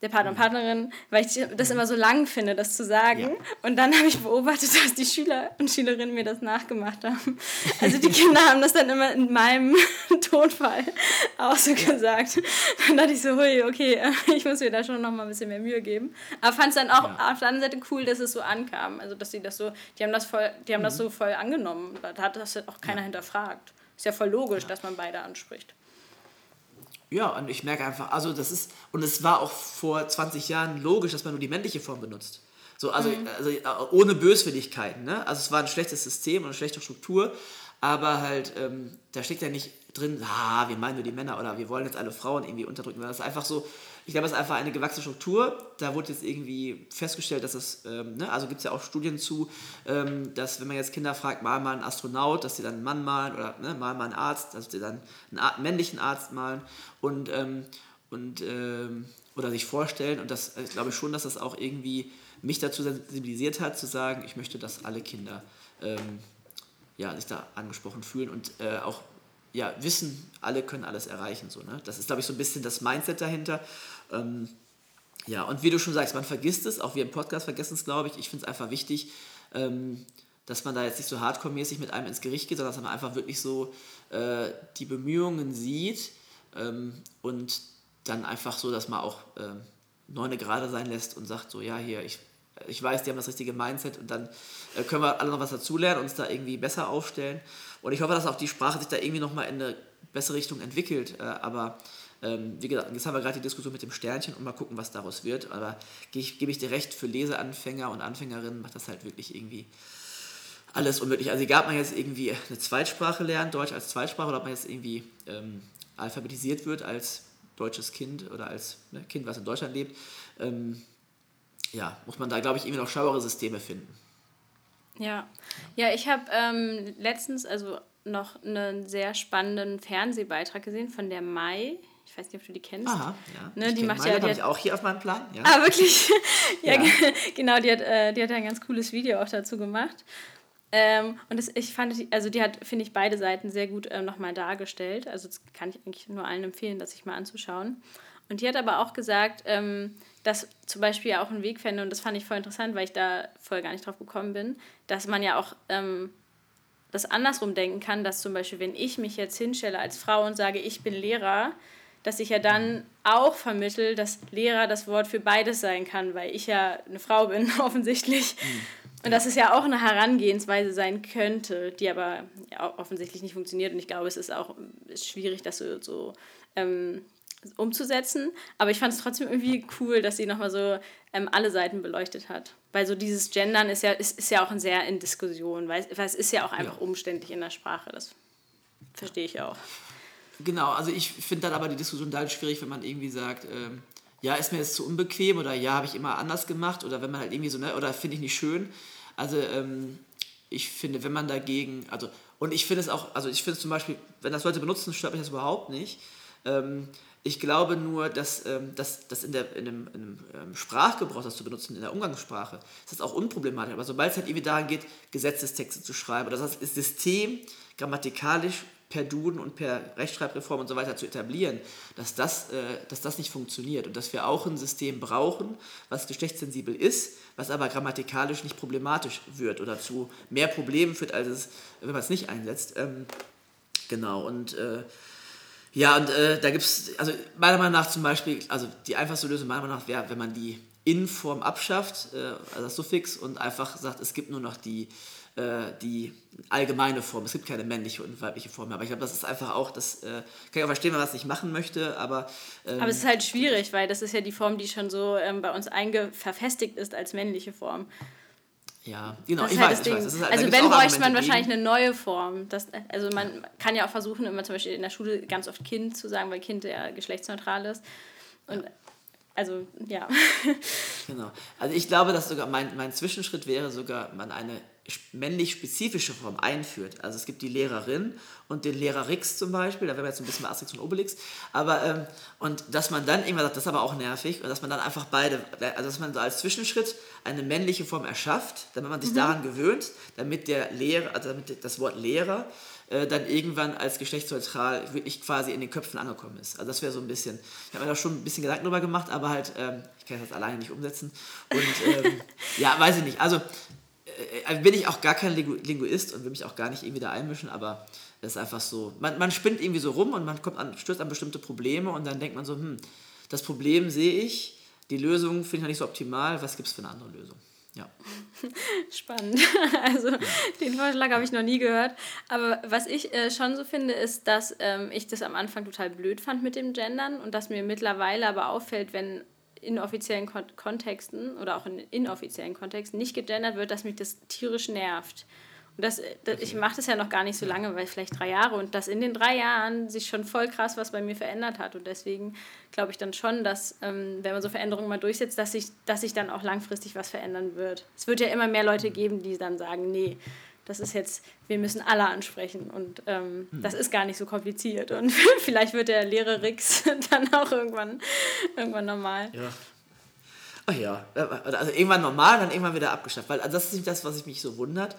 der Partner und mhm. Partnerin, weil ich das immer so lang finde, das zu sagen. Ja. Und dann habe ich beobachtet, dass die Schüler und Schülerinnen mir das nachgemacht haben. Also die Kinder haben das dann immer in meinem Tonfall auch so ja. gesagt. Dann dachte ich so, hui, okay, ich muss mir da schon noch mal ein bisschen mehr Mühe geben. Aber fand es dann auch ja. auf der anderen Seite cool, dass es so ankam. Also dass sie das so, die haben das voll, die haben mhm. das so voll angenommen. Da hat das auch keiner hinterfragt. Ist ja voll logisch, dass man beide anspricht. Ja, und ich merke einfach, also das ist, und es war auch vor 20 Jahren logisch, dass man nur die männliche Form benutzt. So, also, mhm. also äh, ohne Böswilligkeiten. Ne? Also es war ein schlechtes System und eine schlechte Struktur, aber halt, ähm, da steckt ja nicht drin, ah, wir meinen nur die Männer oder wir wollen jetzt alle Frauen irgendwie unterdrücken. Das ist einfach so, ich glaube, es ist einfach eine gewachsene Struktur. Da wurde jetzt irgendwie festgestellt, dass es, ähm, ne, also gibt es ja auch Studien zu, ähm, dass wenn man jetzt Kinder fragt, mal mal einen Astronaut, dass sie dann einen Mann malen oder ne, mal mal einen Arzt, dass sie dann einen Ar männlichen Arzt malen und, ähm, und ähm, oder sich vorstellen. Und das ich glaube schon, dass das auch irgendwie mich dazu sensibilisiert hat, zu sagen, ich möchte, dass alle Kinder ähm, ja, sich da angesprochen fühlen und äh, auch ja, wissen, alle können alles erreichen. So, ne? Das ist, glaube ich, so ein bisschen das Mindset dahinter. Ähm, ja, und wie du schon sagst, man vergisst es, auch wir im Podcast vergessen es, glaube ich. Ich finde es einfach wichtig, ähm, dass man da jetzt nicht so hardcore-mäßig mit einem ins Gericht geht, sondern dass man einfach wirklich so äh, die Bemühungen sieht ähm, und dann einfach so, dass man auch äh, neune gerade sein lässt und sagt so, ja, hier, ich, ich weiß, die haben das richtige Mindset und dann äh, können wir alle noch was dazulernen, uns da irgendwie besser aufstellen. Und ich hoffe, dass auch die Sprache sich da irgendwie nochmal in eine bessere Richtung entwickelt. Äh, aber ähm, wie gesagt, jetzt haben wir gerade die Diskussion mit dem Sternchen und mal gucken, was daraus wird. Aber gebe ich, dir recht, für Leseanfänger und Anfängerinnen macht das halt wirklich irgendwie alles unmöglich. Also egal, ob man jetzt irgendwie eine Zweitsprache lernt, Deutsch als Zweitsprache, oder ob man jetzt irgendwie ähm, alphabetisiert wird als deutsches Kind oder als ne, Kind, was in Deutschland lebt, ähm, ja, muss man da, glaube ich, irgendwie noch schauere Systeme finden. Ja, ja, ich habe ähm, letztens also noch einen sehr spannenden Fernsehbeitrag gesehen von der Mai ich weiß nicht, ob du die kennst. Aha, ja. Ne, die macht ja, die hat, auch hier auf meinem Plan. Ja. Ah, wirklich? ja, ja. genau, die hat, äh, die hat ein ganz cooles Video auch dazu gemacht. Ähm, und das, ich fand, also die hat, finde ich, beide Seiten sehr gut ähm, nochmal dargestellt. Also das kann ich eigentlich nur allen empfehlen, das sich mal anzuschauen. Und die hat aber auch gesagt, ähm, dass zum Beispiel ja auch ein Weg fände, und das fand ich voll interessant, weil ich da vorher gar nicht drauf gekommen bin, dass man ja auch ähm, das andersrum denken kann, dass zum Beispiel, wenn ich mich jetzt hinstelle als Frau und sage, ich bin Lehrer, dass ich ja dann auch vermittel, dass Lehrer das Wort für beides sein kann, weil ich ja eine Frau bin, offensichtlich. Mhm. Und dass es ja auch eine Herangehensweise sein könnte, die aber ja, offensichtlich nicht funktioniert. Und ich glaube, es ist auch ist schwierig, das so, so ähm, umzusetzen. Aber ich fand es trotzdem irgendwie cool, dass sie nochmal so ähm, alle Seiten beleuchtet hat. Weil so dieses Gendern ist ja, ist, ist ja auch ein sehr in Diskussion, weil, weil es ist ja auch einfach ja. umständlich in der Sprache. Das verstehe ich auch. Genau, also ich finde dann aber die Diskussion da schwierig, wenn man irgendwie sagt, ähm, ja, ist mir jetzt zu unbequem oder ja, habe ich immer anders gemacht oder wenn man halt irgendwie so, ne, oder finde ich nicht schön. Also ähm, ich finde, wenn man dagegen, also, und ich finde es auch, also ich finde es zum Beispiel, wenn das Leute benutzen, stört mich das überhaupt nicht. Ähm, ich glaube nur, dass, ähm, dass, dass in, der, in einem, in einem ähm, Sprachgebrauch, das zu benutzen, in der Umgangssprache, ist das auch unproblematisch. Aber sobald es halt irgendwie daran geht, Gesetzestexte zu schreiben, oder das System grammatikalisch per Duden und per Rechtschreibreform und so weiter zu etablieren, dass das, äh, dass das nicht funktioniert und dass wir auch ein System brauchen, was geschlechtssensibel ist, was aber grammatikalisch nicht problematisch wird oder zu mehr Problemen führt, als es, wenn man es nicht einsetzt. Ähm, genau, und äh, ja, und äh, da gibt es, also meiner Meinung nach zum Beispiel, also die einfachste Lösung meiner Meinung nach wäre, wenn man die In-Form abschafft, äh, also das Suffix, und einfach sagt, es gibt nur noch die, äh, die allgemeine Form. Es gibt keine männliche und weibliche Form mehr. Aber ich glaube, das ist einfach auch, das äh, kann ich auch verstehen, wenn man das nicht machen möchte, aber. Ähm, aber es ist halt schwierig, weil das ist ja die Form, die schon so ähm, bei uns verfestigt ist als männliche Form. Ja, genau, ich, halt weiß, ich weiß. Halt, also wenn bräuchte man wahrscheinlich eine neue Form. Das, also man kann ja auch versuchen, immer zum Beispiel in der Schule ganz oft Kind zu sagen, weil Kind ja geschlechtsneutral ist. Und ja. also, ja. Genau. Also ich glaube, dass sogar mein, mein Zwischenschritt wäre sogar, man eine männlich spezifische Form einführt. Also es gibt die Lehrerin und den Lehrer Rix zum Beispiel, da wären wir jetzt ein bisschen bei Asterix und Obelix, aber ähm, und dass man dann irgendwann sagt, das ist aber auch nervig und dass man dann einfach beide, also dass man so als Zwischenschritt eine männliche Form erschafft, damit man sich mhm. daran gewöhnt, damit der Lehrer, also damit das Wort Lehrer äh, dann irgendwann als geschlechtsneutral wirklich quasi in den Köpfen angekommen ist. Also das wäre so ein bisschen, ich habe mir da schon ein bisschen Gedanken drüber gemacht, aber halt, ähm, ich kann das alleine nicht umsetzen und ähm, ja, weiß ich nicht, also bin ich auch gar kein Linguist und will mich auch gar nicht irgendwie da einmischen, aber es ist einfach so, man, man spinnt irgendwie so rum und man kommt an, stößt an bestimmte Probleme und dann denkt man so, hm, das Problem sehe ich, die Lösung finde ich noch nicht so optimal, was gibt es für eine andere Lösung? Ja. Spannend. Also den Vorschlag habe ich noch nie gehört. Aber was ich äh, schon so finde, ist, dass ähm, ich das am Anfang total blöd fand mit dem Gendern und dass mir mittlerweile aber auffällt, wenn in offiziellen Kon Kontexten oder auch in inoffiziellen Kontexten nicht gegendert wird, dass mich das tierisch nervt. Und das, das ich mache das ja noch gar nicht so lange, weil vielleicht drei Jahre und dass in den drei Jahren sich schon voll krass was bei mir verändert hat. Und deswegen glaube ich dann schon, dass, ähm, wenn man so Veränderungen mal durchsetzt, dass sich, dass sich dann auch langfristig was verändern wird. Es wird ja immer mehr Leute geben, die dann sagen, nee, das ist jetzt, wir müssen alle ansprechen und ähm, hm. das ist gar nicht so kompliziert und vielleicht wird der leere Rix dann auch irgendwann, irgendwann normal. Ja. Ach ja, also irgendwann normal, dann irgendwann wieder abgeschafft, weil also das ist nicht das, was mich so wundert,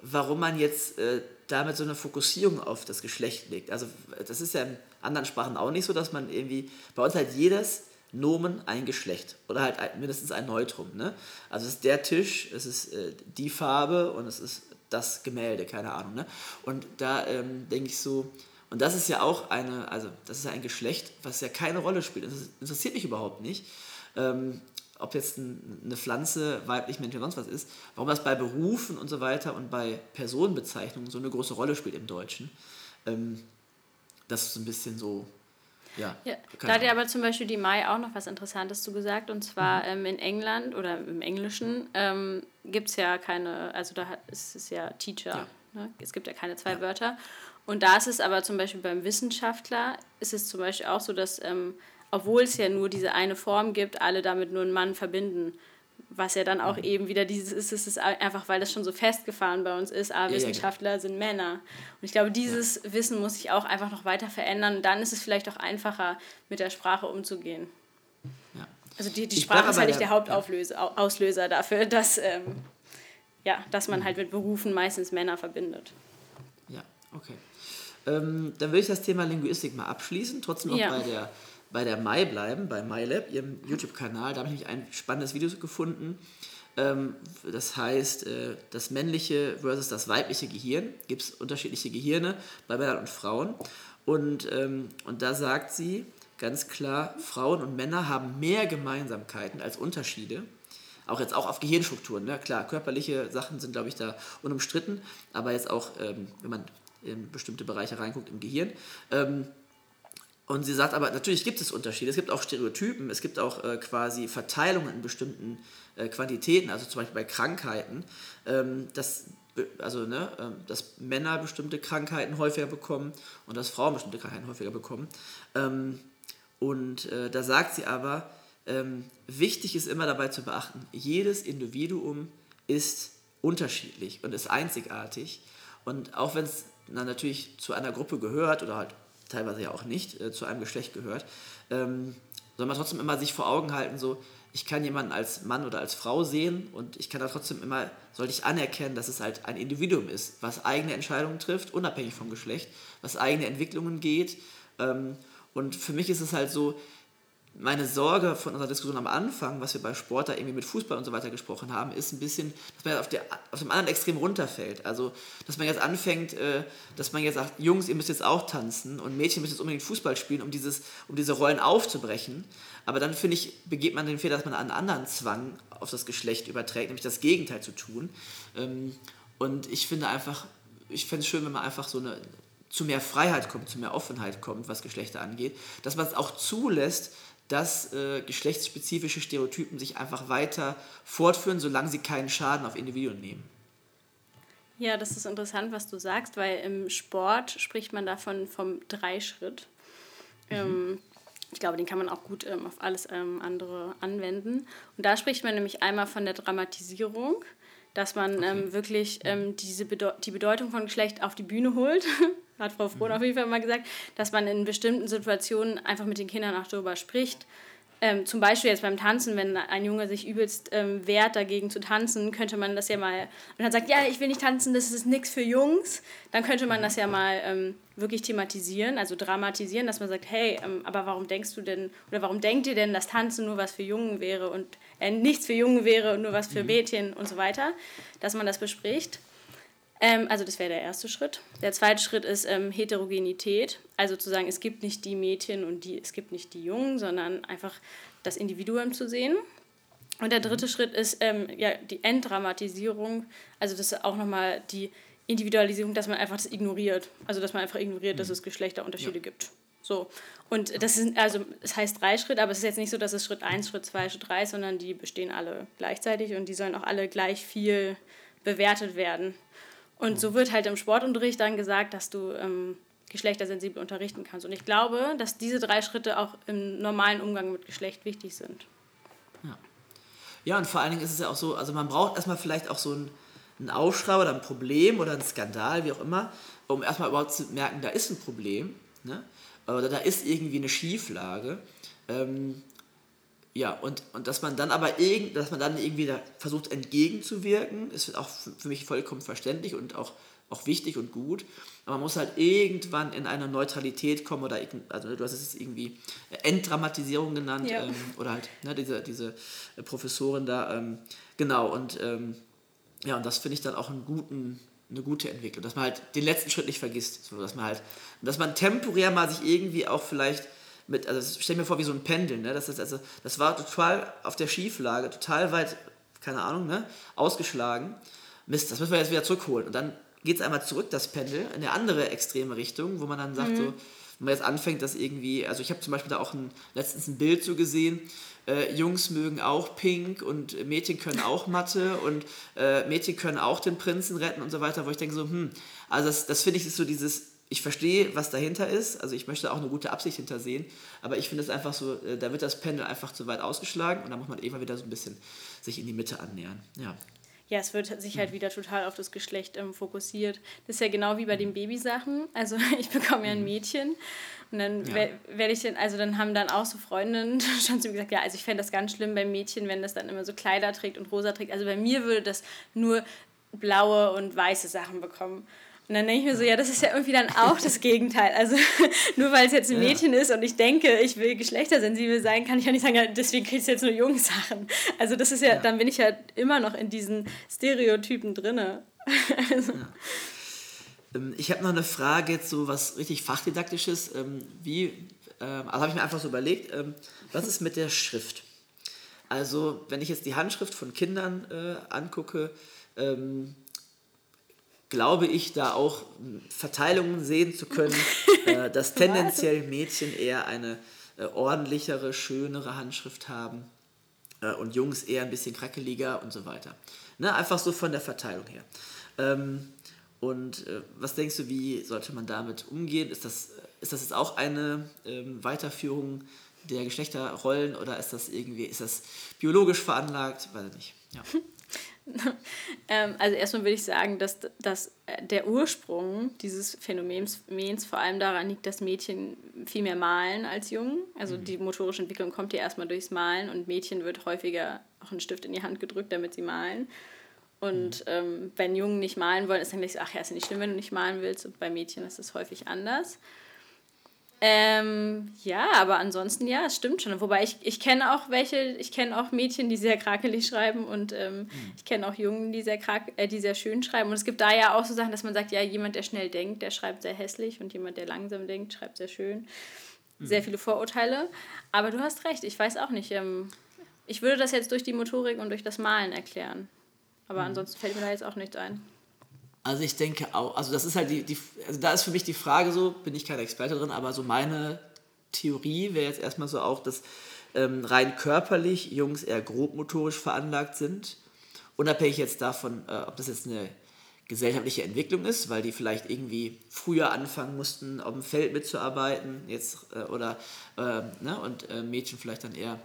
warum man jetzt äh, damit so eine Fokussierung auf das Geschlecht legt. Also das ist ja in anderen Sprachen auch nicht so, dass man irgendwie, bei uns halt jedes Nomen ein Geschlecht oder halt mindestens ein Neutrum. Ne? Also es ist der Tisch, es ist äh, die Farbe und es ist das Gemälde, keine Ahnung. Ne? Und da ähm, denke ich so, und das ist ja auch eine, also das ist ja ein Geschlecht, was ja keine Rolle spielt. Das interessiert mich überhaupt nicht. Ähm, ob jetzt eine Pflanze weiblich, männlich oder sonst was ist, warum das bei Berufen und so weiter und bei Personenbezeichnungen so eine große Rolle spielt im Deutschen. Ähm, das ist ein bisschen so, ja. ja da hat ja aber zum Beispiel die Mai auch noch was Interessantes zu gesagt. Und zwar mhm. ähm, in England oder im Englischen ähm, gibt es ja keine, also da ist es ja Teacher. Ja. Ne? Es gibt ja keine zwei ja. Wörter. Und da ist es aber zum Beispiel beim Wissenschaftler, ist es zum Beispiel auch so, dass, ähm, obwohl es ja nur diese eine Form gibt, alle damit nur einen Mann verbinden. Was ja dann auch mhm. eben wieder dieses ist, es ist einfach, weil das schon so festgefahren bei uns ist, ah, ja, Wissenschaftler ja, sind Männer. Und ich glaube, dieses. Wissen muss sich auch einfach noch weiter verändern. Und dann ist es vielleicht auch einfacher, mit der Sprache umzugehen. Also die, die Sprache ist halt nicht der, der Hauptauslöser dafür, dass, ähm, ja, dass man mhm. halt mit Berufen meistens Männer verbindet. Ja, okay. Ähm, dann will ich das Thema Linguistik mal abschließen, trotzdem noch bei der bei der Mai bleiben, bei MyLab, ihrem YouTube-Kanal. Da habe ich ein spannendes Video gefunden. Ähm, das heißt, äh, das männliche versus das weibliche Gehirn. Gibt es unterschiedliche Gehirne bei Männern und Frauen. Und, ähm, und da sagt sie, ganz klar, Frauen und Männer haben mehr Gemeinsamkeiten als Unterschiede. Auch jetzt auch auf Gehirnstrukturen. Ne? Klar, körperliche Sachen sind, glaube ich, da unumstritten, aber jetzt auch, ähm, wenn man in bestimmte Bereiche reinguckt im Gehirn. Und sie sagt aber, natürlich gibt es Unterschiede, es gibt auch Stereotypen, es gibt auch äh, quasi Verteilungen in bestimmten äh, Quantitäten, also zum Beispiel bei Krankheiten, ähm, dass, also, ne, äh, dass Männer bestimmte Krankheiten häufiger bekommen und dass Frauen bestimmte Krankheiten häufiger bekommen. Ähm, und äh, da sagt sie aber, ähm, wichtig ist immer dabei zu beachten, jedes Individuum ist unterschiedlich und ist einzigartig. Und auch wenn es natürlich zu einer Gruppe gehört oder halt teilweise ja auch nicht äh, zu einem Geschlecht gehört, ähm, soll man trotzdem immer sich vor Augen halten, so, ich kann jemanden als Mann oder als Frau sehen und ich kann da trotzdem immer, sollte ich anerkennen, dass es halt ein Individuum ist, was eigene Entscheidungen trifft, unabhängig vom Geschlecht, was eigene Entwicklungen geht. Ähm, und für mich ist es halt so, meine Sorge von unserer Diskussion am Anfang, was wir bei Sport da irgendwie mit Fußball und so weiter gesprochen haben, ist ein bisschen, dass man auf, der, auf dem anderen Extrem runterfällt. Also, dass man jetzt anfängt, äh, dass man jetzt sagt, Jungs, ihr müsst jetzt auch tanzen und Mädchen müssen jetzt unbedingt Fußball spielen, um, dieses, um diese Rollen aufzubrechen. Aber dann, finde ich, begeht man den Fehler, dass man einen anderen Zwang auf das Geschlecht überträgt, nämlich das Gegenteil zu tun. Ähm, und ich finde einfach, ich fände es schön, wenn man einfach so eine, zu mehr Freiheit kommt, zu mehr Offenheit kommt, was Geschlechter angeht, dass man es auch zulässt, dass äh, geschlechtsspezifische Stereotypen sich einfach weiter fortführen, solange sie keinen Schaden auf Individuen nehmen. Ja, das ist interessant, was du sagst, weil im Sport spricht man davon vom Dreischritt. Mhm. Ähm, ich glaube, den kann man auch gut ähm, auf alles ähm, andere anwenden. Und da spricht man nämlich einmal von der Dramatisierung, dass man okay. Ähm, wirklich ähm, diese Bedeu die Bedeutung von Geschlecht auf die Bühne holt hat Frau Frohn mhm. auf jeden Fall mal gesagt, dass man in bestimmten Situationen einfach mit den Kindern auch darüber spricht. Ähm, zum Beispiel jetzt beim Tanzen, wenn ein Junge sich übelst ähm, wehrt, dagegen zu tanzen, könnte man das ja mal, und dann sagt, ja, ich will nicht tanzen, das ist nichts für Jungs, dann könnte man das ja mal ähm, wirklich thematisieren, also dramatisieren, dass man sagt, hey, ähm, aber warum denkst du denn, oder warum denkt ihr denn, dass Tanzen nur was für Jungen wäre und äh, nichts für Jungen wäre und nur was für mhm. Mädchen und so weiter, dass man das bespricht. Ähm, also das wäre der erste Schritt. Der zweite Schritt ist ähm, Heterogenität, also zu sagen, es gibt nicht die Mädchen und die, es gibt nicht die Jungen, sondern einfach das Individuum zu sehen. Und der dritte Schritt ist ähm, ja, die Entdramatisierung, also das ist auch nochmal die Individualisierung, dass man einfach das ignoriert. Also dass man einfach ignoriert, dass mhm. es Geschlechterunterschiede ja. gibt. So. Und das ist, also es heißt drei Schritte, aber es ist jetzt nicht so, dass es Schritt 1, Schritt 2, Schritt 3 ist, sondern die bestehen alle gleichzeitig und die sollen auch alle gleich viel bewertet werden. Und so wird halt im Sportunterricht dann gesagt, dass du ähm, geschlechtersensibel unterrichten kannst. Und ich glaube, dass diese drei Schritte auch im normalen Umgang mit Geschlecht wichtig sind. Ja. Ja, und vor allen Dingen ist es ja auch so, also man braucht erstmal vielleicht auch so einen, Aufschrei oder ein Problem oder einen Skandal, wie auch immer, um erstmal überhaupt zu merken, da ist ein Problem. Ne? Oder da ist irgendwie eine Schieflage. Ähm, ja, und, und dass man dann aber irgend, dass man dann irgendwie da versucht entgegenzuwirken, ist auch für mich vollkommen verständlich und auch, auch wichtig und gut. Aber man muss halt irgendwann in eine Neutralität kommen oder, also du hast es jetzt irgendwie Entdramatisierung genannt ja. ähm, oder halt ne, diese, diese Professorin da. Ähm, genau, und ähm, ja, und das finde ich dann auch einen guten, eine gute Entwicklung, dass man halt den letzten Schritt nicht vergisst, so, dass man halt, dass man temporär mal sich irgendwie auch vielleicht mit, also stell mir vor wie so ein Pendel, ne? Das, ist also, das war total auf der Schieflage, total weit, keine Ahnung, ne? Ausgeschlagen. Mist, das müssen wir jetzt wieder zurückholen. Und dann geht es einmal zurück, das Pendel, in eine andere extreme Richtung, wo man dann sagt, mhm. so, wenn man jetzt anfängt, dass irgendwie, also ich habe zum Beispiel da auch ein, letztens ein Bild so gesehen, äh, Jungs mögen auch Pink und Mädchen können auch Mathe und äh, Mädchen können auch den Prinzen retten und so weiter, wo ich denke so, hm, also das, das finde ich ist so dieses ich verstehe, was dahinter ist. Also ich möchte auch eine gute Absicht hintersehen. Aber ich finde es einfach so, äh, da wird das Pendel einfach zu weit ausgeschlagen und da muss man eben wieder so ein bisschen sich in die Mitte annähern. Ja. Ja, es wird sich halt wieder total auf das Geschlecht ähm, fokussiert. Das ist ja genau wie bei den Babysachen. Also ich bekomme ja ein mhm. Mädchen und dann ja. werde ich dann, also dann haben dann auch so Freundinnen schon zu mir gesagt, ja, also ich fände das ganz schlimm beim Mädchen, wenn das dann immer so Kleider trägt und rosa trägt. Also bei mir würde das nur blaue und weiße Sachen bekommen. Und dann denke ich mir so, ja, das ist ja irgendwie dann auch das Gegenteil. Also nur weil es jetzt ein Mädchen ja. ist und ich denke, ich will geschlechtersensibel sein, kann ich ja nicht sagen, ja, deswegen kriegst du jetzt nur Jungsachen. Also das ist ja, ja, dann bin ich ja immer noch in diesen Stereotypen drinne. also. Ähm, ich habe noch eine Frage jetzt so was richtig fachdidaktisches. Ähm, wie ähm, also habe ich mir einfach so überlegt, was ist mit der Schrift? Also, wenn ich jetzt die Handschrift von Kindern äh, angucke, ähm, glaube ich, da auch Verteilungen sehen zu können, äh, dass tendenziell Mädchen eher eine äh, ordentlichere, schönere Handschrift haben äh, und Jungs eher ein bisschen krackeliger und so weiter. Ne? Einfach so von der Verteilung her. Ähm, und äh, was denkst du, wie sollte man damit umgehen? Ist das, ist das jetzt auch eine ähm, Weiterführung der Geschlechterrollen oder ist das irgendwie, ist das biologisch veranlagt? Weiß ich nicht. Ja. ähm, also erstmal würde ich sagen, dass, dass der Ursprung dieses Phänomens vor allem daran liegt, dass Mädchen viel mehr malen als Jungen. Also mhm. die motorische Entwicklung kommt ja erstmal durchs Malen und Mädchen wird häufiger auch ein Stift in die Hand gedrückt, damit sie malen. Und mhm. ähm, wenn Jungen nicht malen wollen, ist dann gleich so, ach ja, ist ja nicht schlimm, wenn du nicht malen willst. Und bei Mädchen ist es häufig anders. Ähm, ja, aber ansonsten ja, es stimmt schon. Wobei ich, ich kenne auch welche, ich kenne auch Mädchen, die sehr krakelig schreiben und ähm, mhm. ich kenne auch Jungen, die sehr, krak äh, die sehr schön schreiben. Und es gibt da ja auch so Sachen, dass man sagt, ja, jemand, der schnell denkt, der schreibt sehr hässlich und jemand, der langsam denkt, schreibt sehr schön. Mhm. Sehr viele Vorurteile. Aber du hast recht, ich weiß auch nicht. Ähm, ich würde das jetzt durch die Motorik und durch das Malen erklären. Aber mhm. ansonsten fällt mir da jetzt auch nichts ein. Also ich denke auch, also das ist halt die, die also da ist für mich die Frage so, bin ich kein Experte drin, aber so meine Theorie wäre jetzt erstmal so auch, dass ähm, rein körperlich Jungs eher grobmotorisch veranlagt sind. Unabhängig jetzt davon, äh, ob das jetzt eine gesellschaftliche Entwicklung ist, weil die vielleicht irgendwie früher anfangen mussten, auf dem Feld mitzuarbeiten, jetzt äh, oder äh, ne, und äh, Mädchen vielleicht dann eher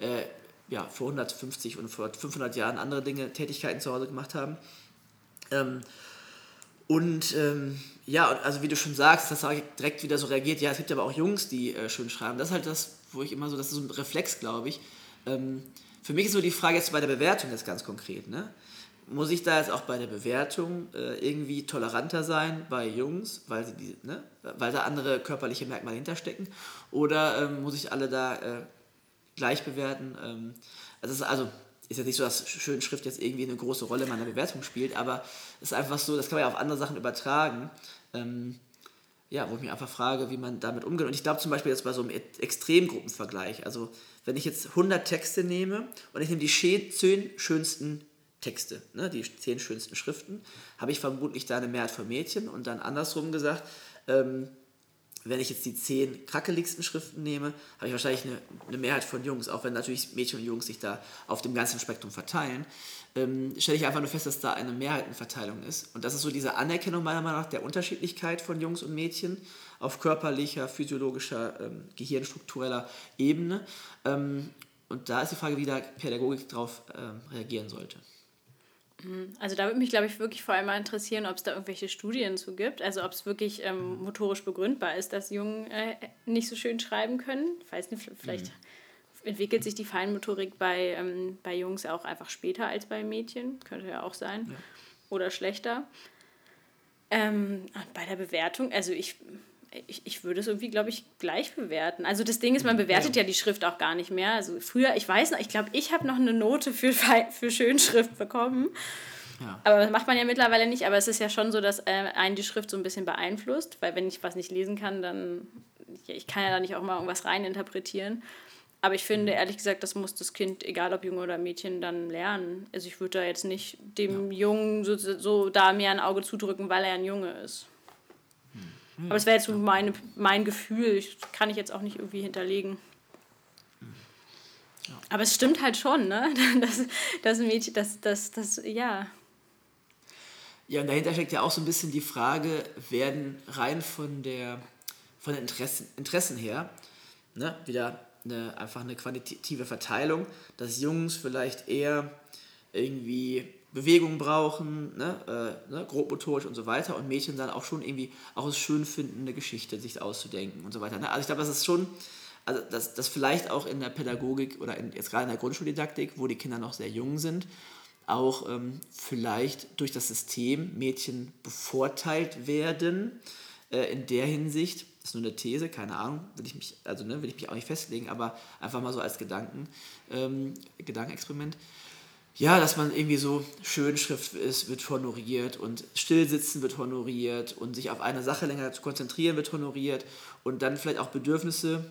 äh, ja, vor 150 und vor 500 Jahren andere Dinge, Tätigkeiten zu Hause gemacht haben. Ähm, und ähm, ja, also wie du schon sagst, das habe ich direkt wieder so reagiert, ja, es gibt aber auch Jungs, die äh, schön schreiben. Das ist halt das, wo ich immer so, das ist so ein Reflex, glaube ich. Ähm, für mich ist so die Frage jetzt bei der Bewertung jetzt ganz konkret, ne? Muss ich da jetzt auch bei der Bewertung äh, irgendwie toleranter sein bei Jungs, weil, sie die, ne? weil da andere körperliche Merkmale hinterstecken? Oder ähm, muss ich alle da äh, gleich bewerten. Ähm, also, also ist jetzt nicht so, dass Schönschrift jetzt irgendwie eine große Rolle in meiner Bewertung spielt, aber es ist einfach so, das kann man ja auf andere Sachen übertragen. Ähm, ja, wo ich mich einfach frage, wie man damit umgeht. Und ich glaube zum Beispiel jetzt bei so einem Extremgruppenvergleich, also wenn ich jetzt 100 Texte nehme und ich nehme die 10 schönsten Texte, ne, die 10 schönsten Schriften, habe ich vermutlich da eine Mehrheit von Mädchen und dann andersrum gesagt, ähm, wenn ich jetzt die zehn krackeligsten Schriften nehme, habe ich wahrscheinlich eine, eine, Mehrheit von Jungs, auch wenn natürlich Mädchen und Jungs sich da auf dem ganzen Spektrum verteilen, ähm, stelle ich einfach nur fest, dass da eine Mehrheitenverteilung ist. Und das ist so diese Anerkennung meiner Meinung nach der Unterschiedlichkeit von Jungs und Mädchen auf körperlicher, physiologischer, ähm, gehirnstruktureller Ebene. Ähm, und da ist die Frage, wie da Pädagogik darauf ähm, reagieren sollte. Mhm. Also da würde mich, glaube ich, wirklich vor allem mal interessieren, ob es da irgendwelche Studien zu gibt. Also ob es wirklich ähm, motorisch begründbar ist, dass Jungen äh, nicht so schön schreiben können. Ich weiß nicht, vielleicht mhm. entwickelt sich die Feinmotorik bei, ähm, bei Jungs auch einfach später als bei Mädchen. Könnte ja auch sein. Ja. Oder schlechter. Ähm, bei der Bewertung, also ich ich, ich würde es irgendwie, glaube ich, gleich bewerten. Also das Ding ist, man bewertet ja. ja die Schrift auch gar nicht mehr. Also früher, ich weiß noch, ich glaube, ich habe noch eine Note für, für Schönschrift bekommen. Ja. Aber das macht man ja mittlerweile nicht. Aber es ist ja schon so, dass äh, einen die Schrift so ein bisschen beeinflusst. Weil wenn ich was nicht lesen kann, dann, ich kann ja da nicht auch mal irgendwas reininterpretieren. Aber ich finde, mhm. ehrlich gesagt, das muss das Kind, egal ob Junge oder Mädchen, dann lernen. Also ich würde da jetzt nicht dem ja. Jungen so, so da mehr ein Auge zudrücken, weil er ein Junge ist. Aber es wäre jetzt so meine, mein Gefühl. Ich, kann ich jetzt auch nicht irgendwie hinterlegen. Ja. Aber es stimmt halt schon, ne? Das, das Mädchen, das, das, das, ja. Ja, und dahinter steckt ja auch so ein bisschen die Frage, werden rein von der von den Interessen, Interessen her, ne, wieder eine, einfach eine quantitative Verteilung, dass Jungs vielleicht eher irgendwie Bewegung brauchen, ne, äh, ne, grobmotorisch und so weiter und Mädchen dann auch schon irgendwie auch es schön finden, eine Geschichte sich auszudenken und so weiter. Ne? Also ich glaube, das ist schon, also das, das vielleicht auch in der Pädagogik oder in, jetzt gerade in der Grundschuldidaktik, wo die Kinder noch sehr jung sind, auch ähm, vielleicht durch das System Mädchen bevorteilt werden äh, in der Hinsicht, das ist nur eine These, keine Ahnung, will ich mich, also ne, will ich mich auch nicht festlegen, aber einfach mal so als Gedanken, ähm, Gedankenexperiment ja, dass man irgendwie so Schönschrift ist, wird honoriert und Stillsitzen wird honoriert und sich auf eine Sache länger zu konzentrieren wird honoriert und dann vielleicht auch Bedürfnisse,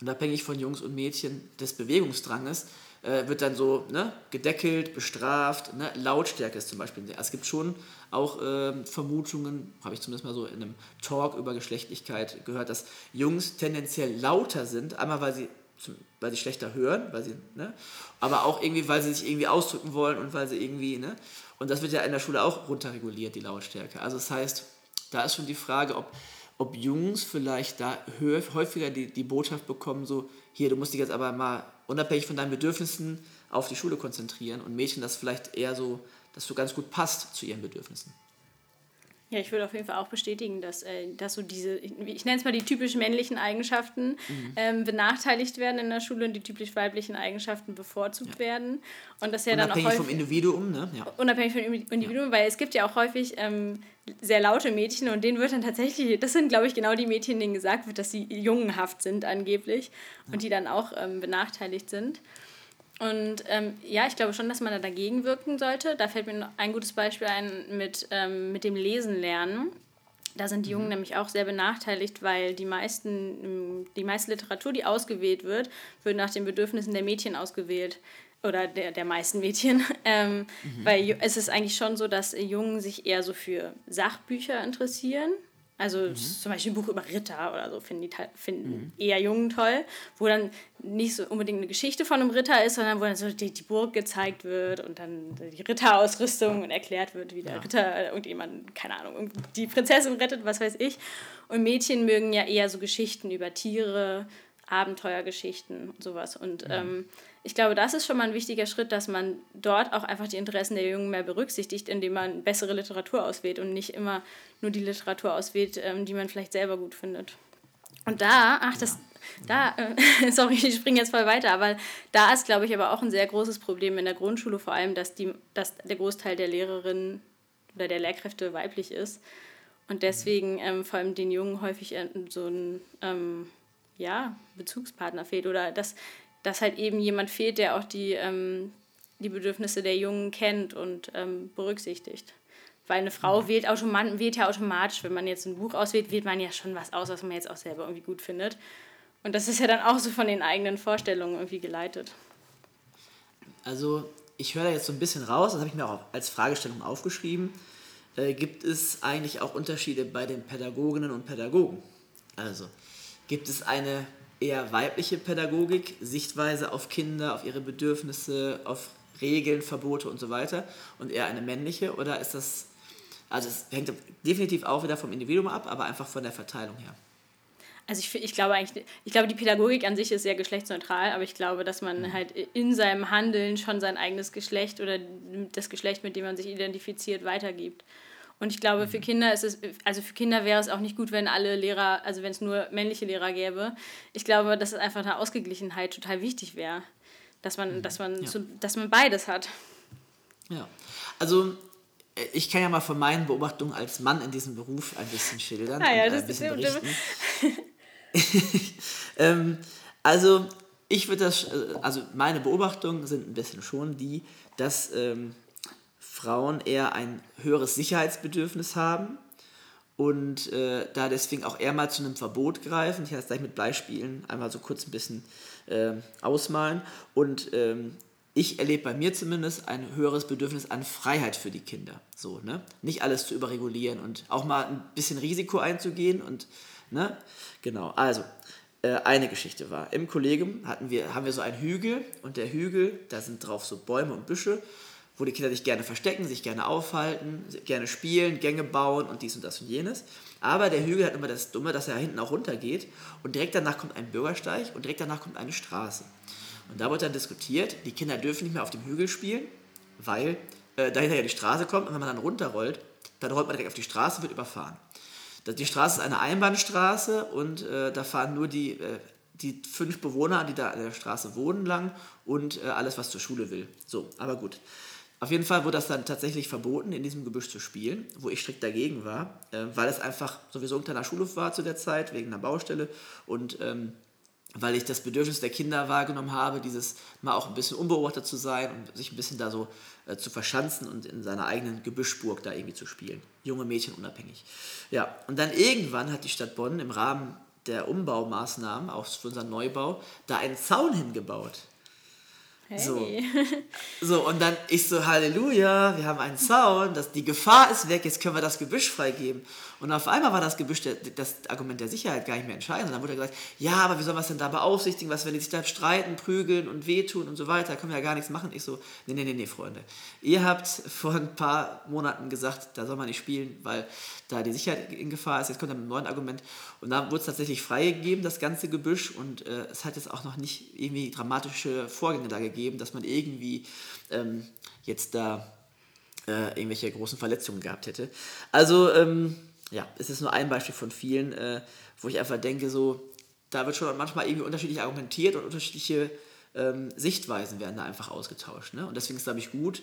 unabhängig von Jungs und Mädchen, des Bewegungsdranges, äh, wird dann so ne, gedeckelt, bestraft. Ne? Lautstärke ist zum Beispiel. Es gibt schon auch äh, Vermutungen, habe ich zumindest mal so in einem Talk über Geschlechtlichkeit gehört, dass Jungs tendenziell lauter sind, einmal weil sie weil sie schlechter hören, weil sie, ne? aber auch irgendwie, weil sie sich irgendwie ausdrücken wollen und weil sie irgendwie, ne? Und das wird ja in der Schule auch runterreguliert, die Lautstärke. Also das heißt, da ist schon die Frage, ob, ob Jungs vielleicht da häufiger die, die Botschaft bekommen, so, hier, du musst dich jetzt aber mal unabhängig von deinen Bedürfnissen auf die Schule konzentrieren und Mädchen das vielleicht eher so, dass du ganz gut passt zu ihren Bedürfnissen. Ja, ich würde auf jeden Fall auch bestätigen, dass, äh, dass so diese, ich, ich nenne es mal die typisch männlichen Eigenschaften, mhm. ähm, benachteiligt werden in der Schule und die typisch weiblichen Eigenschaften bevorzugt ja. werden. Und das ja unabhängig dann auch häufig, vom Individuum, ne? Ja. Unabhängig vom Individuum, ja. weil es gibt ja auch häufig ähm, sehr laute Mädchen und denen wird dann tatsächlich, das sind glaube ich genau die Mädchen, denen gesagt wird, dass sie jungenhaft sind angeblich und die dann auch ähm, benachteiligt sind. Und ähm, ja, ich glaube schon, dass man da dagegen wirken sollte. Da fällt mir ein gutes Beispiel ein mit, ähm, mit dem Lesen lernen. Da sind die Jungen mhm. nämlich auch sehr benachteiligt, weil die, meisten, ähm, die meiste Literatur, die ausgewählt wird, wird nach den Bedürfnissen der Mädchen ausgewählt. Oder der, der meisten Mädchen. Ähm, mhm. Weil es ist eigentlich schon so, dass Jungen sich eher so für Sachbücher interessieren also mhm. zum Beispiel ein Buch über Ritter oder so finden, die, finden mhm. eher Jungen toll, wo dann nicht so unbedingt eine Geschichte von einem Ritter ist, sondern wo dann so die, die Burg gezeigt wird und dann die Ritterausrüstung und erklärt wird, wie der ja. Ritter irgendjemand, keine Ahnung, die Prinzessin rettet, was weiß ich. Und Mädchen mögen ja eher so Geschichten über Tiere, Abenteuergeschichten und sowas. Und mhm. ähm, ich glaube, das ist schon mal ein wichtiger Schritt, dass man dort auch einfach die Interessen der Jungen mehr berücksichtigt, indem man bessere Literatur auswählt und nicht immer nur die Literatur auswählt, ähm, die man vielleicht selber gut findet. Und da, ach, das, da, äh, sorry, ich springe jetzt voll weiter, aber da ist, glaube ich, aber auch ein sehr großes Problem in der Grundschule, vor allem, dass, die, dass der Großteil der Lehrerinnen oder der Lehrkräfte weiblich ist. Und deswegen ähm, vor allem den Jungen häufig so ein ähm, ja, Bezugspartner fehlt oder dass dass halt eben jemand fehlt, der auch die, ähm, die Bedürfnisse der Jungen kennt und ähm, berücksichtigt. Weil eine Frau mhm. wählt, automat wählt ja automatisch, wenn man jetzt ein Buch auswählt, wählt man ja schon was aus, was man jetzt auch selber irgendwie gut findet. Und das ist ja dann auch so von den eigenen Vorstellungen irgendwie geleitet. Also ich höre da jetzt so ein bisschen raus, das habe ich mir auch als Fragestellung aufgeschrieben. Äh, gibt es eigentlich auch Unterschiede bei den Pädagoginnen und Pädagogen? Also gibt es eine eher weibliche Pädagogik, Sichtweise auf Kinder, auf ihre Bedürfnisse, auf Regeln, Verbote und so weiter und eher eine männliche oder ist das, also es hängt definitiv auch wieder vom Individuum ab, aber einfach von der Verteilung her? Also ich, ich glaube eigentlich, ich glaube, die Pädagogik an sich ist sehr geschlechtsneutral, aber ich glaube, dass man mhm. halt in seinem Handeln schon sein eigenes Geschlecht oder das Geschlecht, mit dem man sich identifiziert, weitergibt. Und ich glaube, für mhm. Kinder ist es, also für Kinder wäre es auch nicht gut, wenn alle Lehrer, also wenn es nur männliche Lehrer gäbe. Ich glaube, dass es einfach eine Ausgeglichenheit total wichtig wäre. Dass man, mhm. dass man, ja. zu, dass man beides hat. Ja. Also äh, ich kann ja mal von meinen Beobachtungen als Mann in diesem Beruf ein bisschen schildern. Ah, ja, das ein bisschen ist berichten. ähm, also ich würde das, äh, also meine Beobachtungen sind ein bisschen schon die, dass ähm, Frauen eher ein höheres Sicherheitsbedürfnis haben und äh, da deswegen auch eher mal zu einem Verbot greifen. Ich werde das gleich mit Beispielen einmal so kurz ein bisschen äh, ausmalen. Und ähm, ich erlebe bei mir zumindest ein höheres Bedürfnis an Freiheit für die Kinder. So, ne? Nicht alles zu überregulieren und auch mal ein bisschen Risiko einzugehen und, ne? Genau, also, äh, eine Geschichte war, im Kollegium hatten wir, haben wir so einen Hügel und der Hügel, da sind drauf so Bäume und Büsche wo die Kinder sich gerne verstecken, sich gerne aufhalten, gerne spielen, Gänge bauen und dies und das und jenes. Aber der Hügel hat immer das Dumme, dass er hinten auch runtergeht und direkt danach kommt ein Bürgersteig und direkt danach kommt eine Straße. Und da wird dann diskutiert, die Kinder dürfen nicht mehr auf dem Hügel spielen, weil äh, dahinter ja die Straße kommt und wenn man dann runterrollt, dann rollt man direkt auf die Straße und wird überfahren. Die Straße ist eine Einbahnstraße und äh, da fahren nur die, äh, die fünf Bewohner, die da an der Straße wohnen, lang und äh, alles, was zur Schule will. So, aber gut. Auf jeden Fall wurde das dann tatsächlich verboten, in diesem Gebüsch zu spielen, wo ich strikt dagegen war, äh, weil es einfach sowieso ein kleiner Schulhof war zu der Zeit, wegen einer Baustelle. Und ähm, weil ich das Bedürfnis der Kinder wahrgenommen habe, dieses mal auch ein bisschen unbeobachtet zu sein und sich ein bisschen da so äh, zu verschanzen und in seiner eigenen Gebüschburg da irgendwie zu spielen. Junge Mädchen unabhängig. Ja, und dann irgendwann hat die Stadt Bonn im Rahmen der Umbaumaßnahmen, auch für unseren Neubau, da einen Zaun hingebaut. Hey. So. so, und dann ich so, Halleluja, wir haben einen Zaun, das, die Gefahr ist weg, jetzt können wir das Gebüsch freigeben. Und auf einmal war das Gebüsch, das Argument der Sicherheit gar nicht mehr entscheidend. Und dann wurde gesagt, ja, aber wie sollen wir es denn da beaufsichtigen? Was, wenn die sich da streiten, prügeln und wehtun und so weiter, können wir ja gar nichts machen. Ich so, nee, nee, nee, nee, Freunde. Ihr habt vor ein paar Monaten gesagt, da soll man nicht spielen, weil da die Sicherheit in Gefahr ist. Jetzt kommt dann ein neues Argument. Und dann wurde es tatsächlich freigegeben, das ganze Gebüsch. Und äh, es hat jetzt auch noch nicht irgendwie dramatische Vorgänge da gegeben, dass man irgendwie ähm, jetzt da äh, irgendwelche großen Verletzungen gehabt hätte. Also, ähm, ja, es ist nur ein Beispiel von vielen, äh, wo ich einfach denke, so, da wird schon manchmal irgendwie unterschiedlich argumentiert und unterschiedliche ähm, Sichtweisen werden da einfach ausgetauscht. Ne? Und deswegen ist es, glaube ich, gut,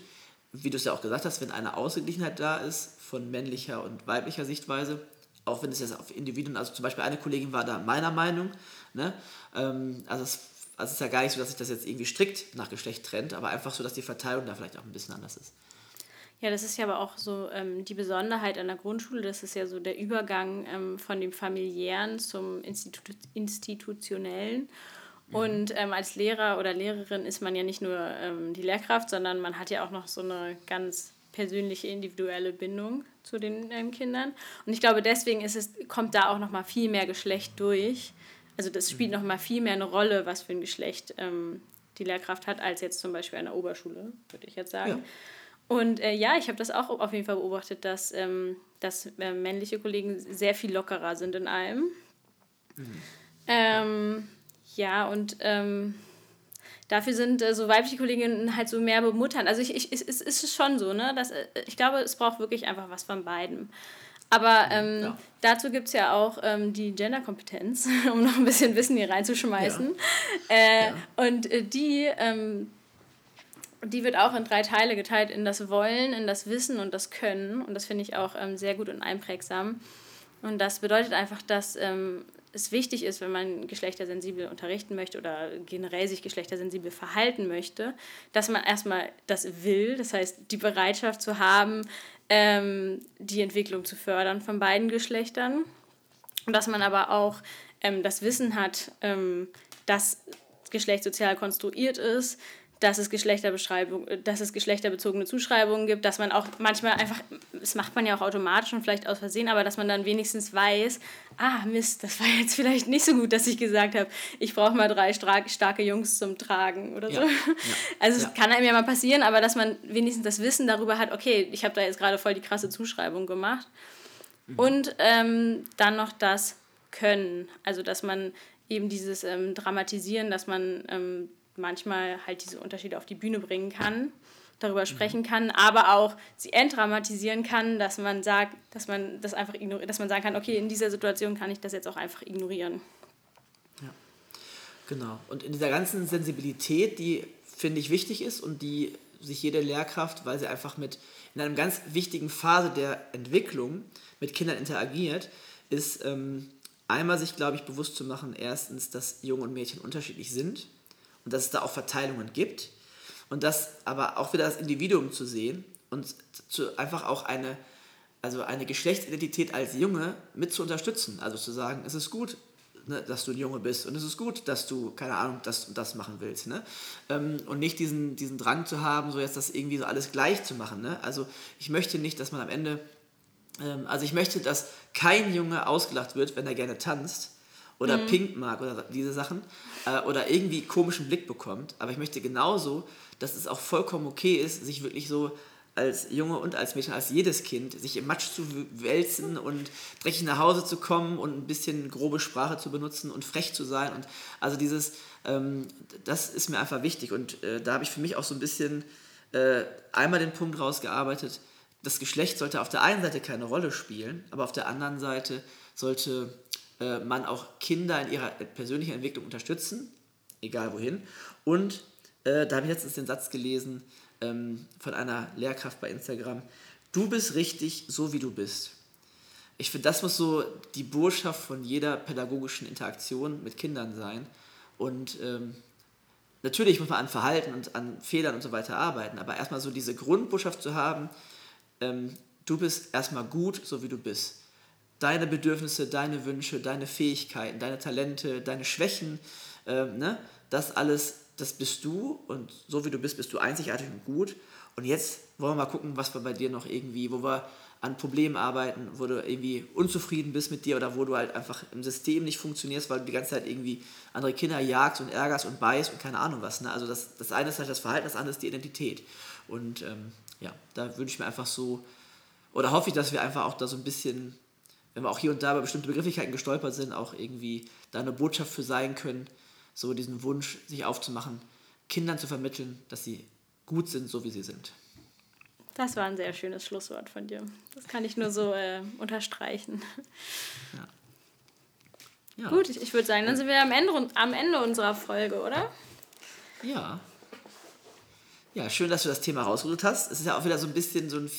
wie du es ja auch gesagt hast, wenn eine Ausgeglichenheit da ist von männlicher und weiblicher Sichtweise, auch wenn es jetzt auf Individuen, also zum Beispiel eine Kollegin war da meiner Meinung, ne? Ähm, also es, also es ist ja gar nicht so, dass sich das jetzt irgendwie strikt nach Geschlecht trennt, aber einfach so, dass die Verteilung da vielleicht auch ein bisschen anders ist. Ja, das ist ja aber auch so ähm, die Besonderheit an der Grundschule. Das ist ja so der Übergang ähm, von dem familiären zum Institu institutionellen. Mhm. Und ähm, als Lehrer oder Lehrerin ist man ja nicht nur ähm, die Lehrkraft, sondern man hat ja auch noch so eine ganz persönliche, individuelle Bindung zu den ähm, Kindern. Und ich glaube, deswegen ist es, kommt da auch noch mal viel mehr Geschlecht durch. Also das spielt mhm. noch mal viel mehr eine Rolle, was für ein Geschlecht ähm, die Lehrkraft hat, als jetzt zum Beispiel an der Oberschule, würde ich jetzt sagen. Ja. Und äh, ja, ich habe das auch auf jeden Fall beobachtet, dass, ähm, dass äh, männliche Kollegen sehr viel lockerer sind in allem. Mhm. Ähm, ja, und ähm, dafür sind äh, so weibliche Kolleginnen halt so mehr bemuttern. Also ich, ich, es, es ist schon so, ne? Dass, äh, ich glaube, es braucht wirklich einfach was von beiden. Aber mhm, ähm, ja. dazu gibt es ja auch ähm, die Genderkompetenz, um noch ein bisschen Wissen hier reinzuschmeißen. Ja. Äh, ja. Und äh, die ähm, die wird auch in drei Teile geteilt, in das Wollen, in das Wissen und das Können. Und das finde ich auch ähm, sehr gut und einprägsam. Und das bedeutet einfach, dass ähm, es wichtig ist, wenn man geschlechtersensibel unterrichten möchte oder generell sich geschlechtersensibel verhalten möchte, dass man erstmal das will, das heißt die Bereitschaft zu haben, ähm, die Entwicklung zu fördern von beiden Geschlechtern. Und dass man aber auch ähm, das Wissen hat, ähm, dass Geschlecht sozial konstruiert ist, dass es Geschlechterbeschreibung, dass es geschlechterbezogene Zuschreibungen gibt, dass man auch manchmal einfach, das macht man ja auch automatisch und vielleicht aus Versehen, aber dass man dann wenigstens weiß, ah Mist, das war jetzt vielleicht nicht so gut, dass ich gesagt habe, ich brauche mal drei starke Jungs zum Tragen oder so. Ja, ja, also es ja. kann einem ja mal passieren, aber dass man wenigstens das Wissen darüber hat, okay, ich habe da jetzt gerade voll die krasse Zuschreibung gemacht. Mhm. Und ähm, dann noch das Können, also dass man eben dieses ähm, Dramatisieren, dass man ähm, manchmal halt diese Unterschiede auf die Bühne bringen kann, darüber sprechen kann, aber auch sie entdramatisieren kann, dass man sagt, dass man das einfach ignoriert, dass man sagen kann, okay, in dieser Situation kann ich das jetzt auch einfach ignorieren. Ja, genau. Und in dieser ganzen Sensibilität, die finde ich wichtig ist und die sich jede Lehrkraft, weil sie einfach mit in einer ganz wichtigen Phase der Entwicklung mit Kindern interagiert, ist ähm, einmal sich, glaube ich, bewusst zu machen, erstens, dass Jungen und Mädchen unterschiedlich sind und dass es da auch Verteilungen gibt und das aber auch wieder das Individuum zu sehen und zu, einfach auch eine, also eine Geschlechtsidentität als Junge mit zu unterstützen. Also zu sagen, es ist gut, ne, dass du ein Junge bist und es ist gut, dass du, keine Ahnung, das und das machen willst. Ne? Ähm, und nicht diesen, diesen Drang zu haben, so jetzt das irgendwie so alles gleich zu machen. Ne? Also ich möchte nicht, dass man am Ende, ähm, also ich möchte, dass kein Junge ausgelacht wird, wenn er gerne tanzt oder mhm. pink mag oder diese Sachen äh, oder irgendwie komischen Blick bekommt. Aber ich möchte genauso, dass es auch vollkommen okay ist, sich wirklich so als Junge und als Mädchen, als jedes Kind, sich im Matsch zu wälzen und dreckig nach Hause zu kommen und ein bisschen grobe Sprache zu benutzen und frech zu sein. Und also dieses, ähm, das ist mir einfach wichtig. Und äh, da habe ich für mich auch so ein bisschen äh, einmal den Punkt rausgearbeitet, das Geschlecht sollte auf der einen Seite keine Rolle spielen, aber auf der anderen Seite sollte äh, man auch Kinder in ihrer persönlichen Entwicklung unterstützen, egal wohin. Und äh, da habe ich letztens den Satz gelesen ähm, von einer Lehrkraft bei Instagram, du bist richtig, so wie du bist. Ich finde, das muss so die Botschaft von jeder pädagogischen Interaktion mit Kindern sein. Und ähm, natürlich muss man an Verhalten und an Fehlern und so weiter arbeiten, aber erstmal so diese Grundbotschaft zu haben, ähm, du bist erstmal gut, so wie du bist. Deine Bedürfnisse, deine Wünsche, deine Fähigkeiten, deine Talente, deine Schwächen, ähm, ne? das alles, das bist du und so wie du bist, bist du einzigartig und gut. Und jetzt wollen wir mal gucken, was wir bei dir noch irgendwie, wo wir an Problemen arbeiten, wo du irgendwie unzufrieden bist mit dir oder wo du halt einfach im System nicht funktionierst, weil du die ganze Zeit irgendwie andere Kinder jagst und ärgerst und beißt und keine Ahnung was. Ne? Also das, das eine ist halt das Verhalten, das andere ist die Identität. Und ähm, ja, da wünsche ich mir einfach so, oder hoffe ich, dass wir einfach auch da so ein bisschen, wenn wir auch hier und da bei bestimmten Begrifflichkeiten gestolpert sind, auch irgendwie da eine Botschaft für sein können, so diesen Wunsch sich aufzumachen, Kindern zu vermitteln, dass sie gut sind, so wie sie sind. Das war ein sehr schönes Schlusswort von dir. Das kann ich nur so äh, unterstreichen. Ja. Ja. Gut, ich, ich würde sagen, dann sind wir am Ende, am Ende unserer Folge, oder? Ja. Ja, schön, dass du das Thema rausgeholt hast. Es ist ja auch wieder so ein bisschen so ein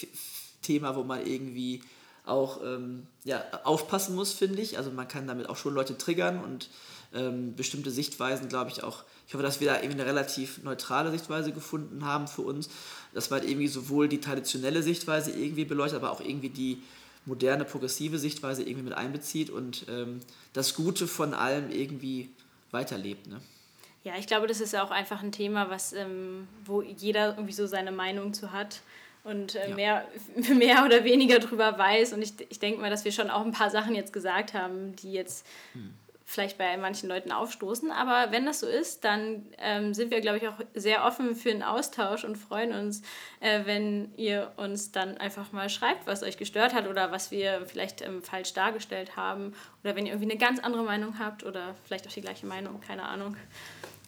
Thema, wo man irgendwie auch ähm, ja, aufpassen muss, finde ich. Also man kann damit auch schon Leute triggern und ähm, bestimmte Sichtweisen, glaube ich, auch. Ich hoffe, dass wir da irgendwie eine relativ neutrale Sichtweise gefunden haben für uns dass man halt irgendwie sowohl die traditionelle Sichtweise irgendwie beleuchtet, aber auch irgendwie die moderne, progressive Sichtweise irgendwie mit einbezieht und ähm, das Gute von allem irgendwie weiterlebt. Ne? Ja, ich glaube, das ist ja auch einfach ein Thema, was, ähm, wo jeder irgendwie so seine Meinung zu hat und äh, ja. mehr, mehr oder weniger drüber weiß. Und ich, ich denke mal, dass wir schon auch ein paar Sachen jetzt gesagt haben, die jetzt hm vielleicht bei manchen Leuten aufstoßen. Aber wenn das so ist, dann ähm, sind wir, glaube ich, auch sehr offen für einen Austausch und freuen uns, äh, wenn ihr uns dann einfach mal schreibt, was euch gestört hat oder was wir vielleicht ähm, falsch dargestellt haben. Oder wenn ihr irgendwie eine ganz andere Meinung habt oder vielleicht auch die gleiche Meinung, keine Ahnung.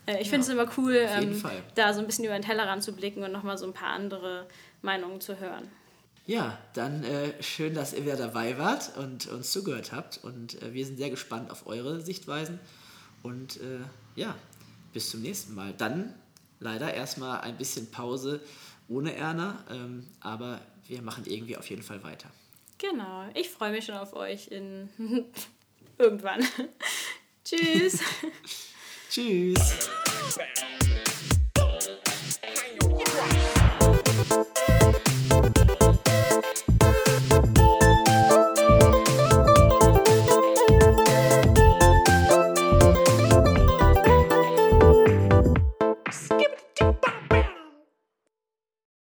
Äh, ich ja, finde es immer cool, ähm, da so ein bisschen über den Tellerrand zu blicken und nochmal so ein paar andere Meinungen zu hören. Ja, dann äh, schön, dass ihr wieder dabei wart und uns zugehört habt. Und äh, wir sind sehr gespannt auf eure Sichtweisen. Und äh, ja, bis zum nächsten Mal. Dann leider erstmal ein bisschen Pause ohne Erna, ähm, aber wir machen irgendwie auf jeden Fall weiter. Genau, ich freue mich schon auf euch in irgendwann. Tschüss. Tschüss.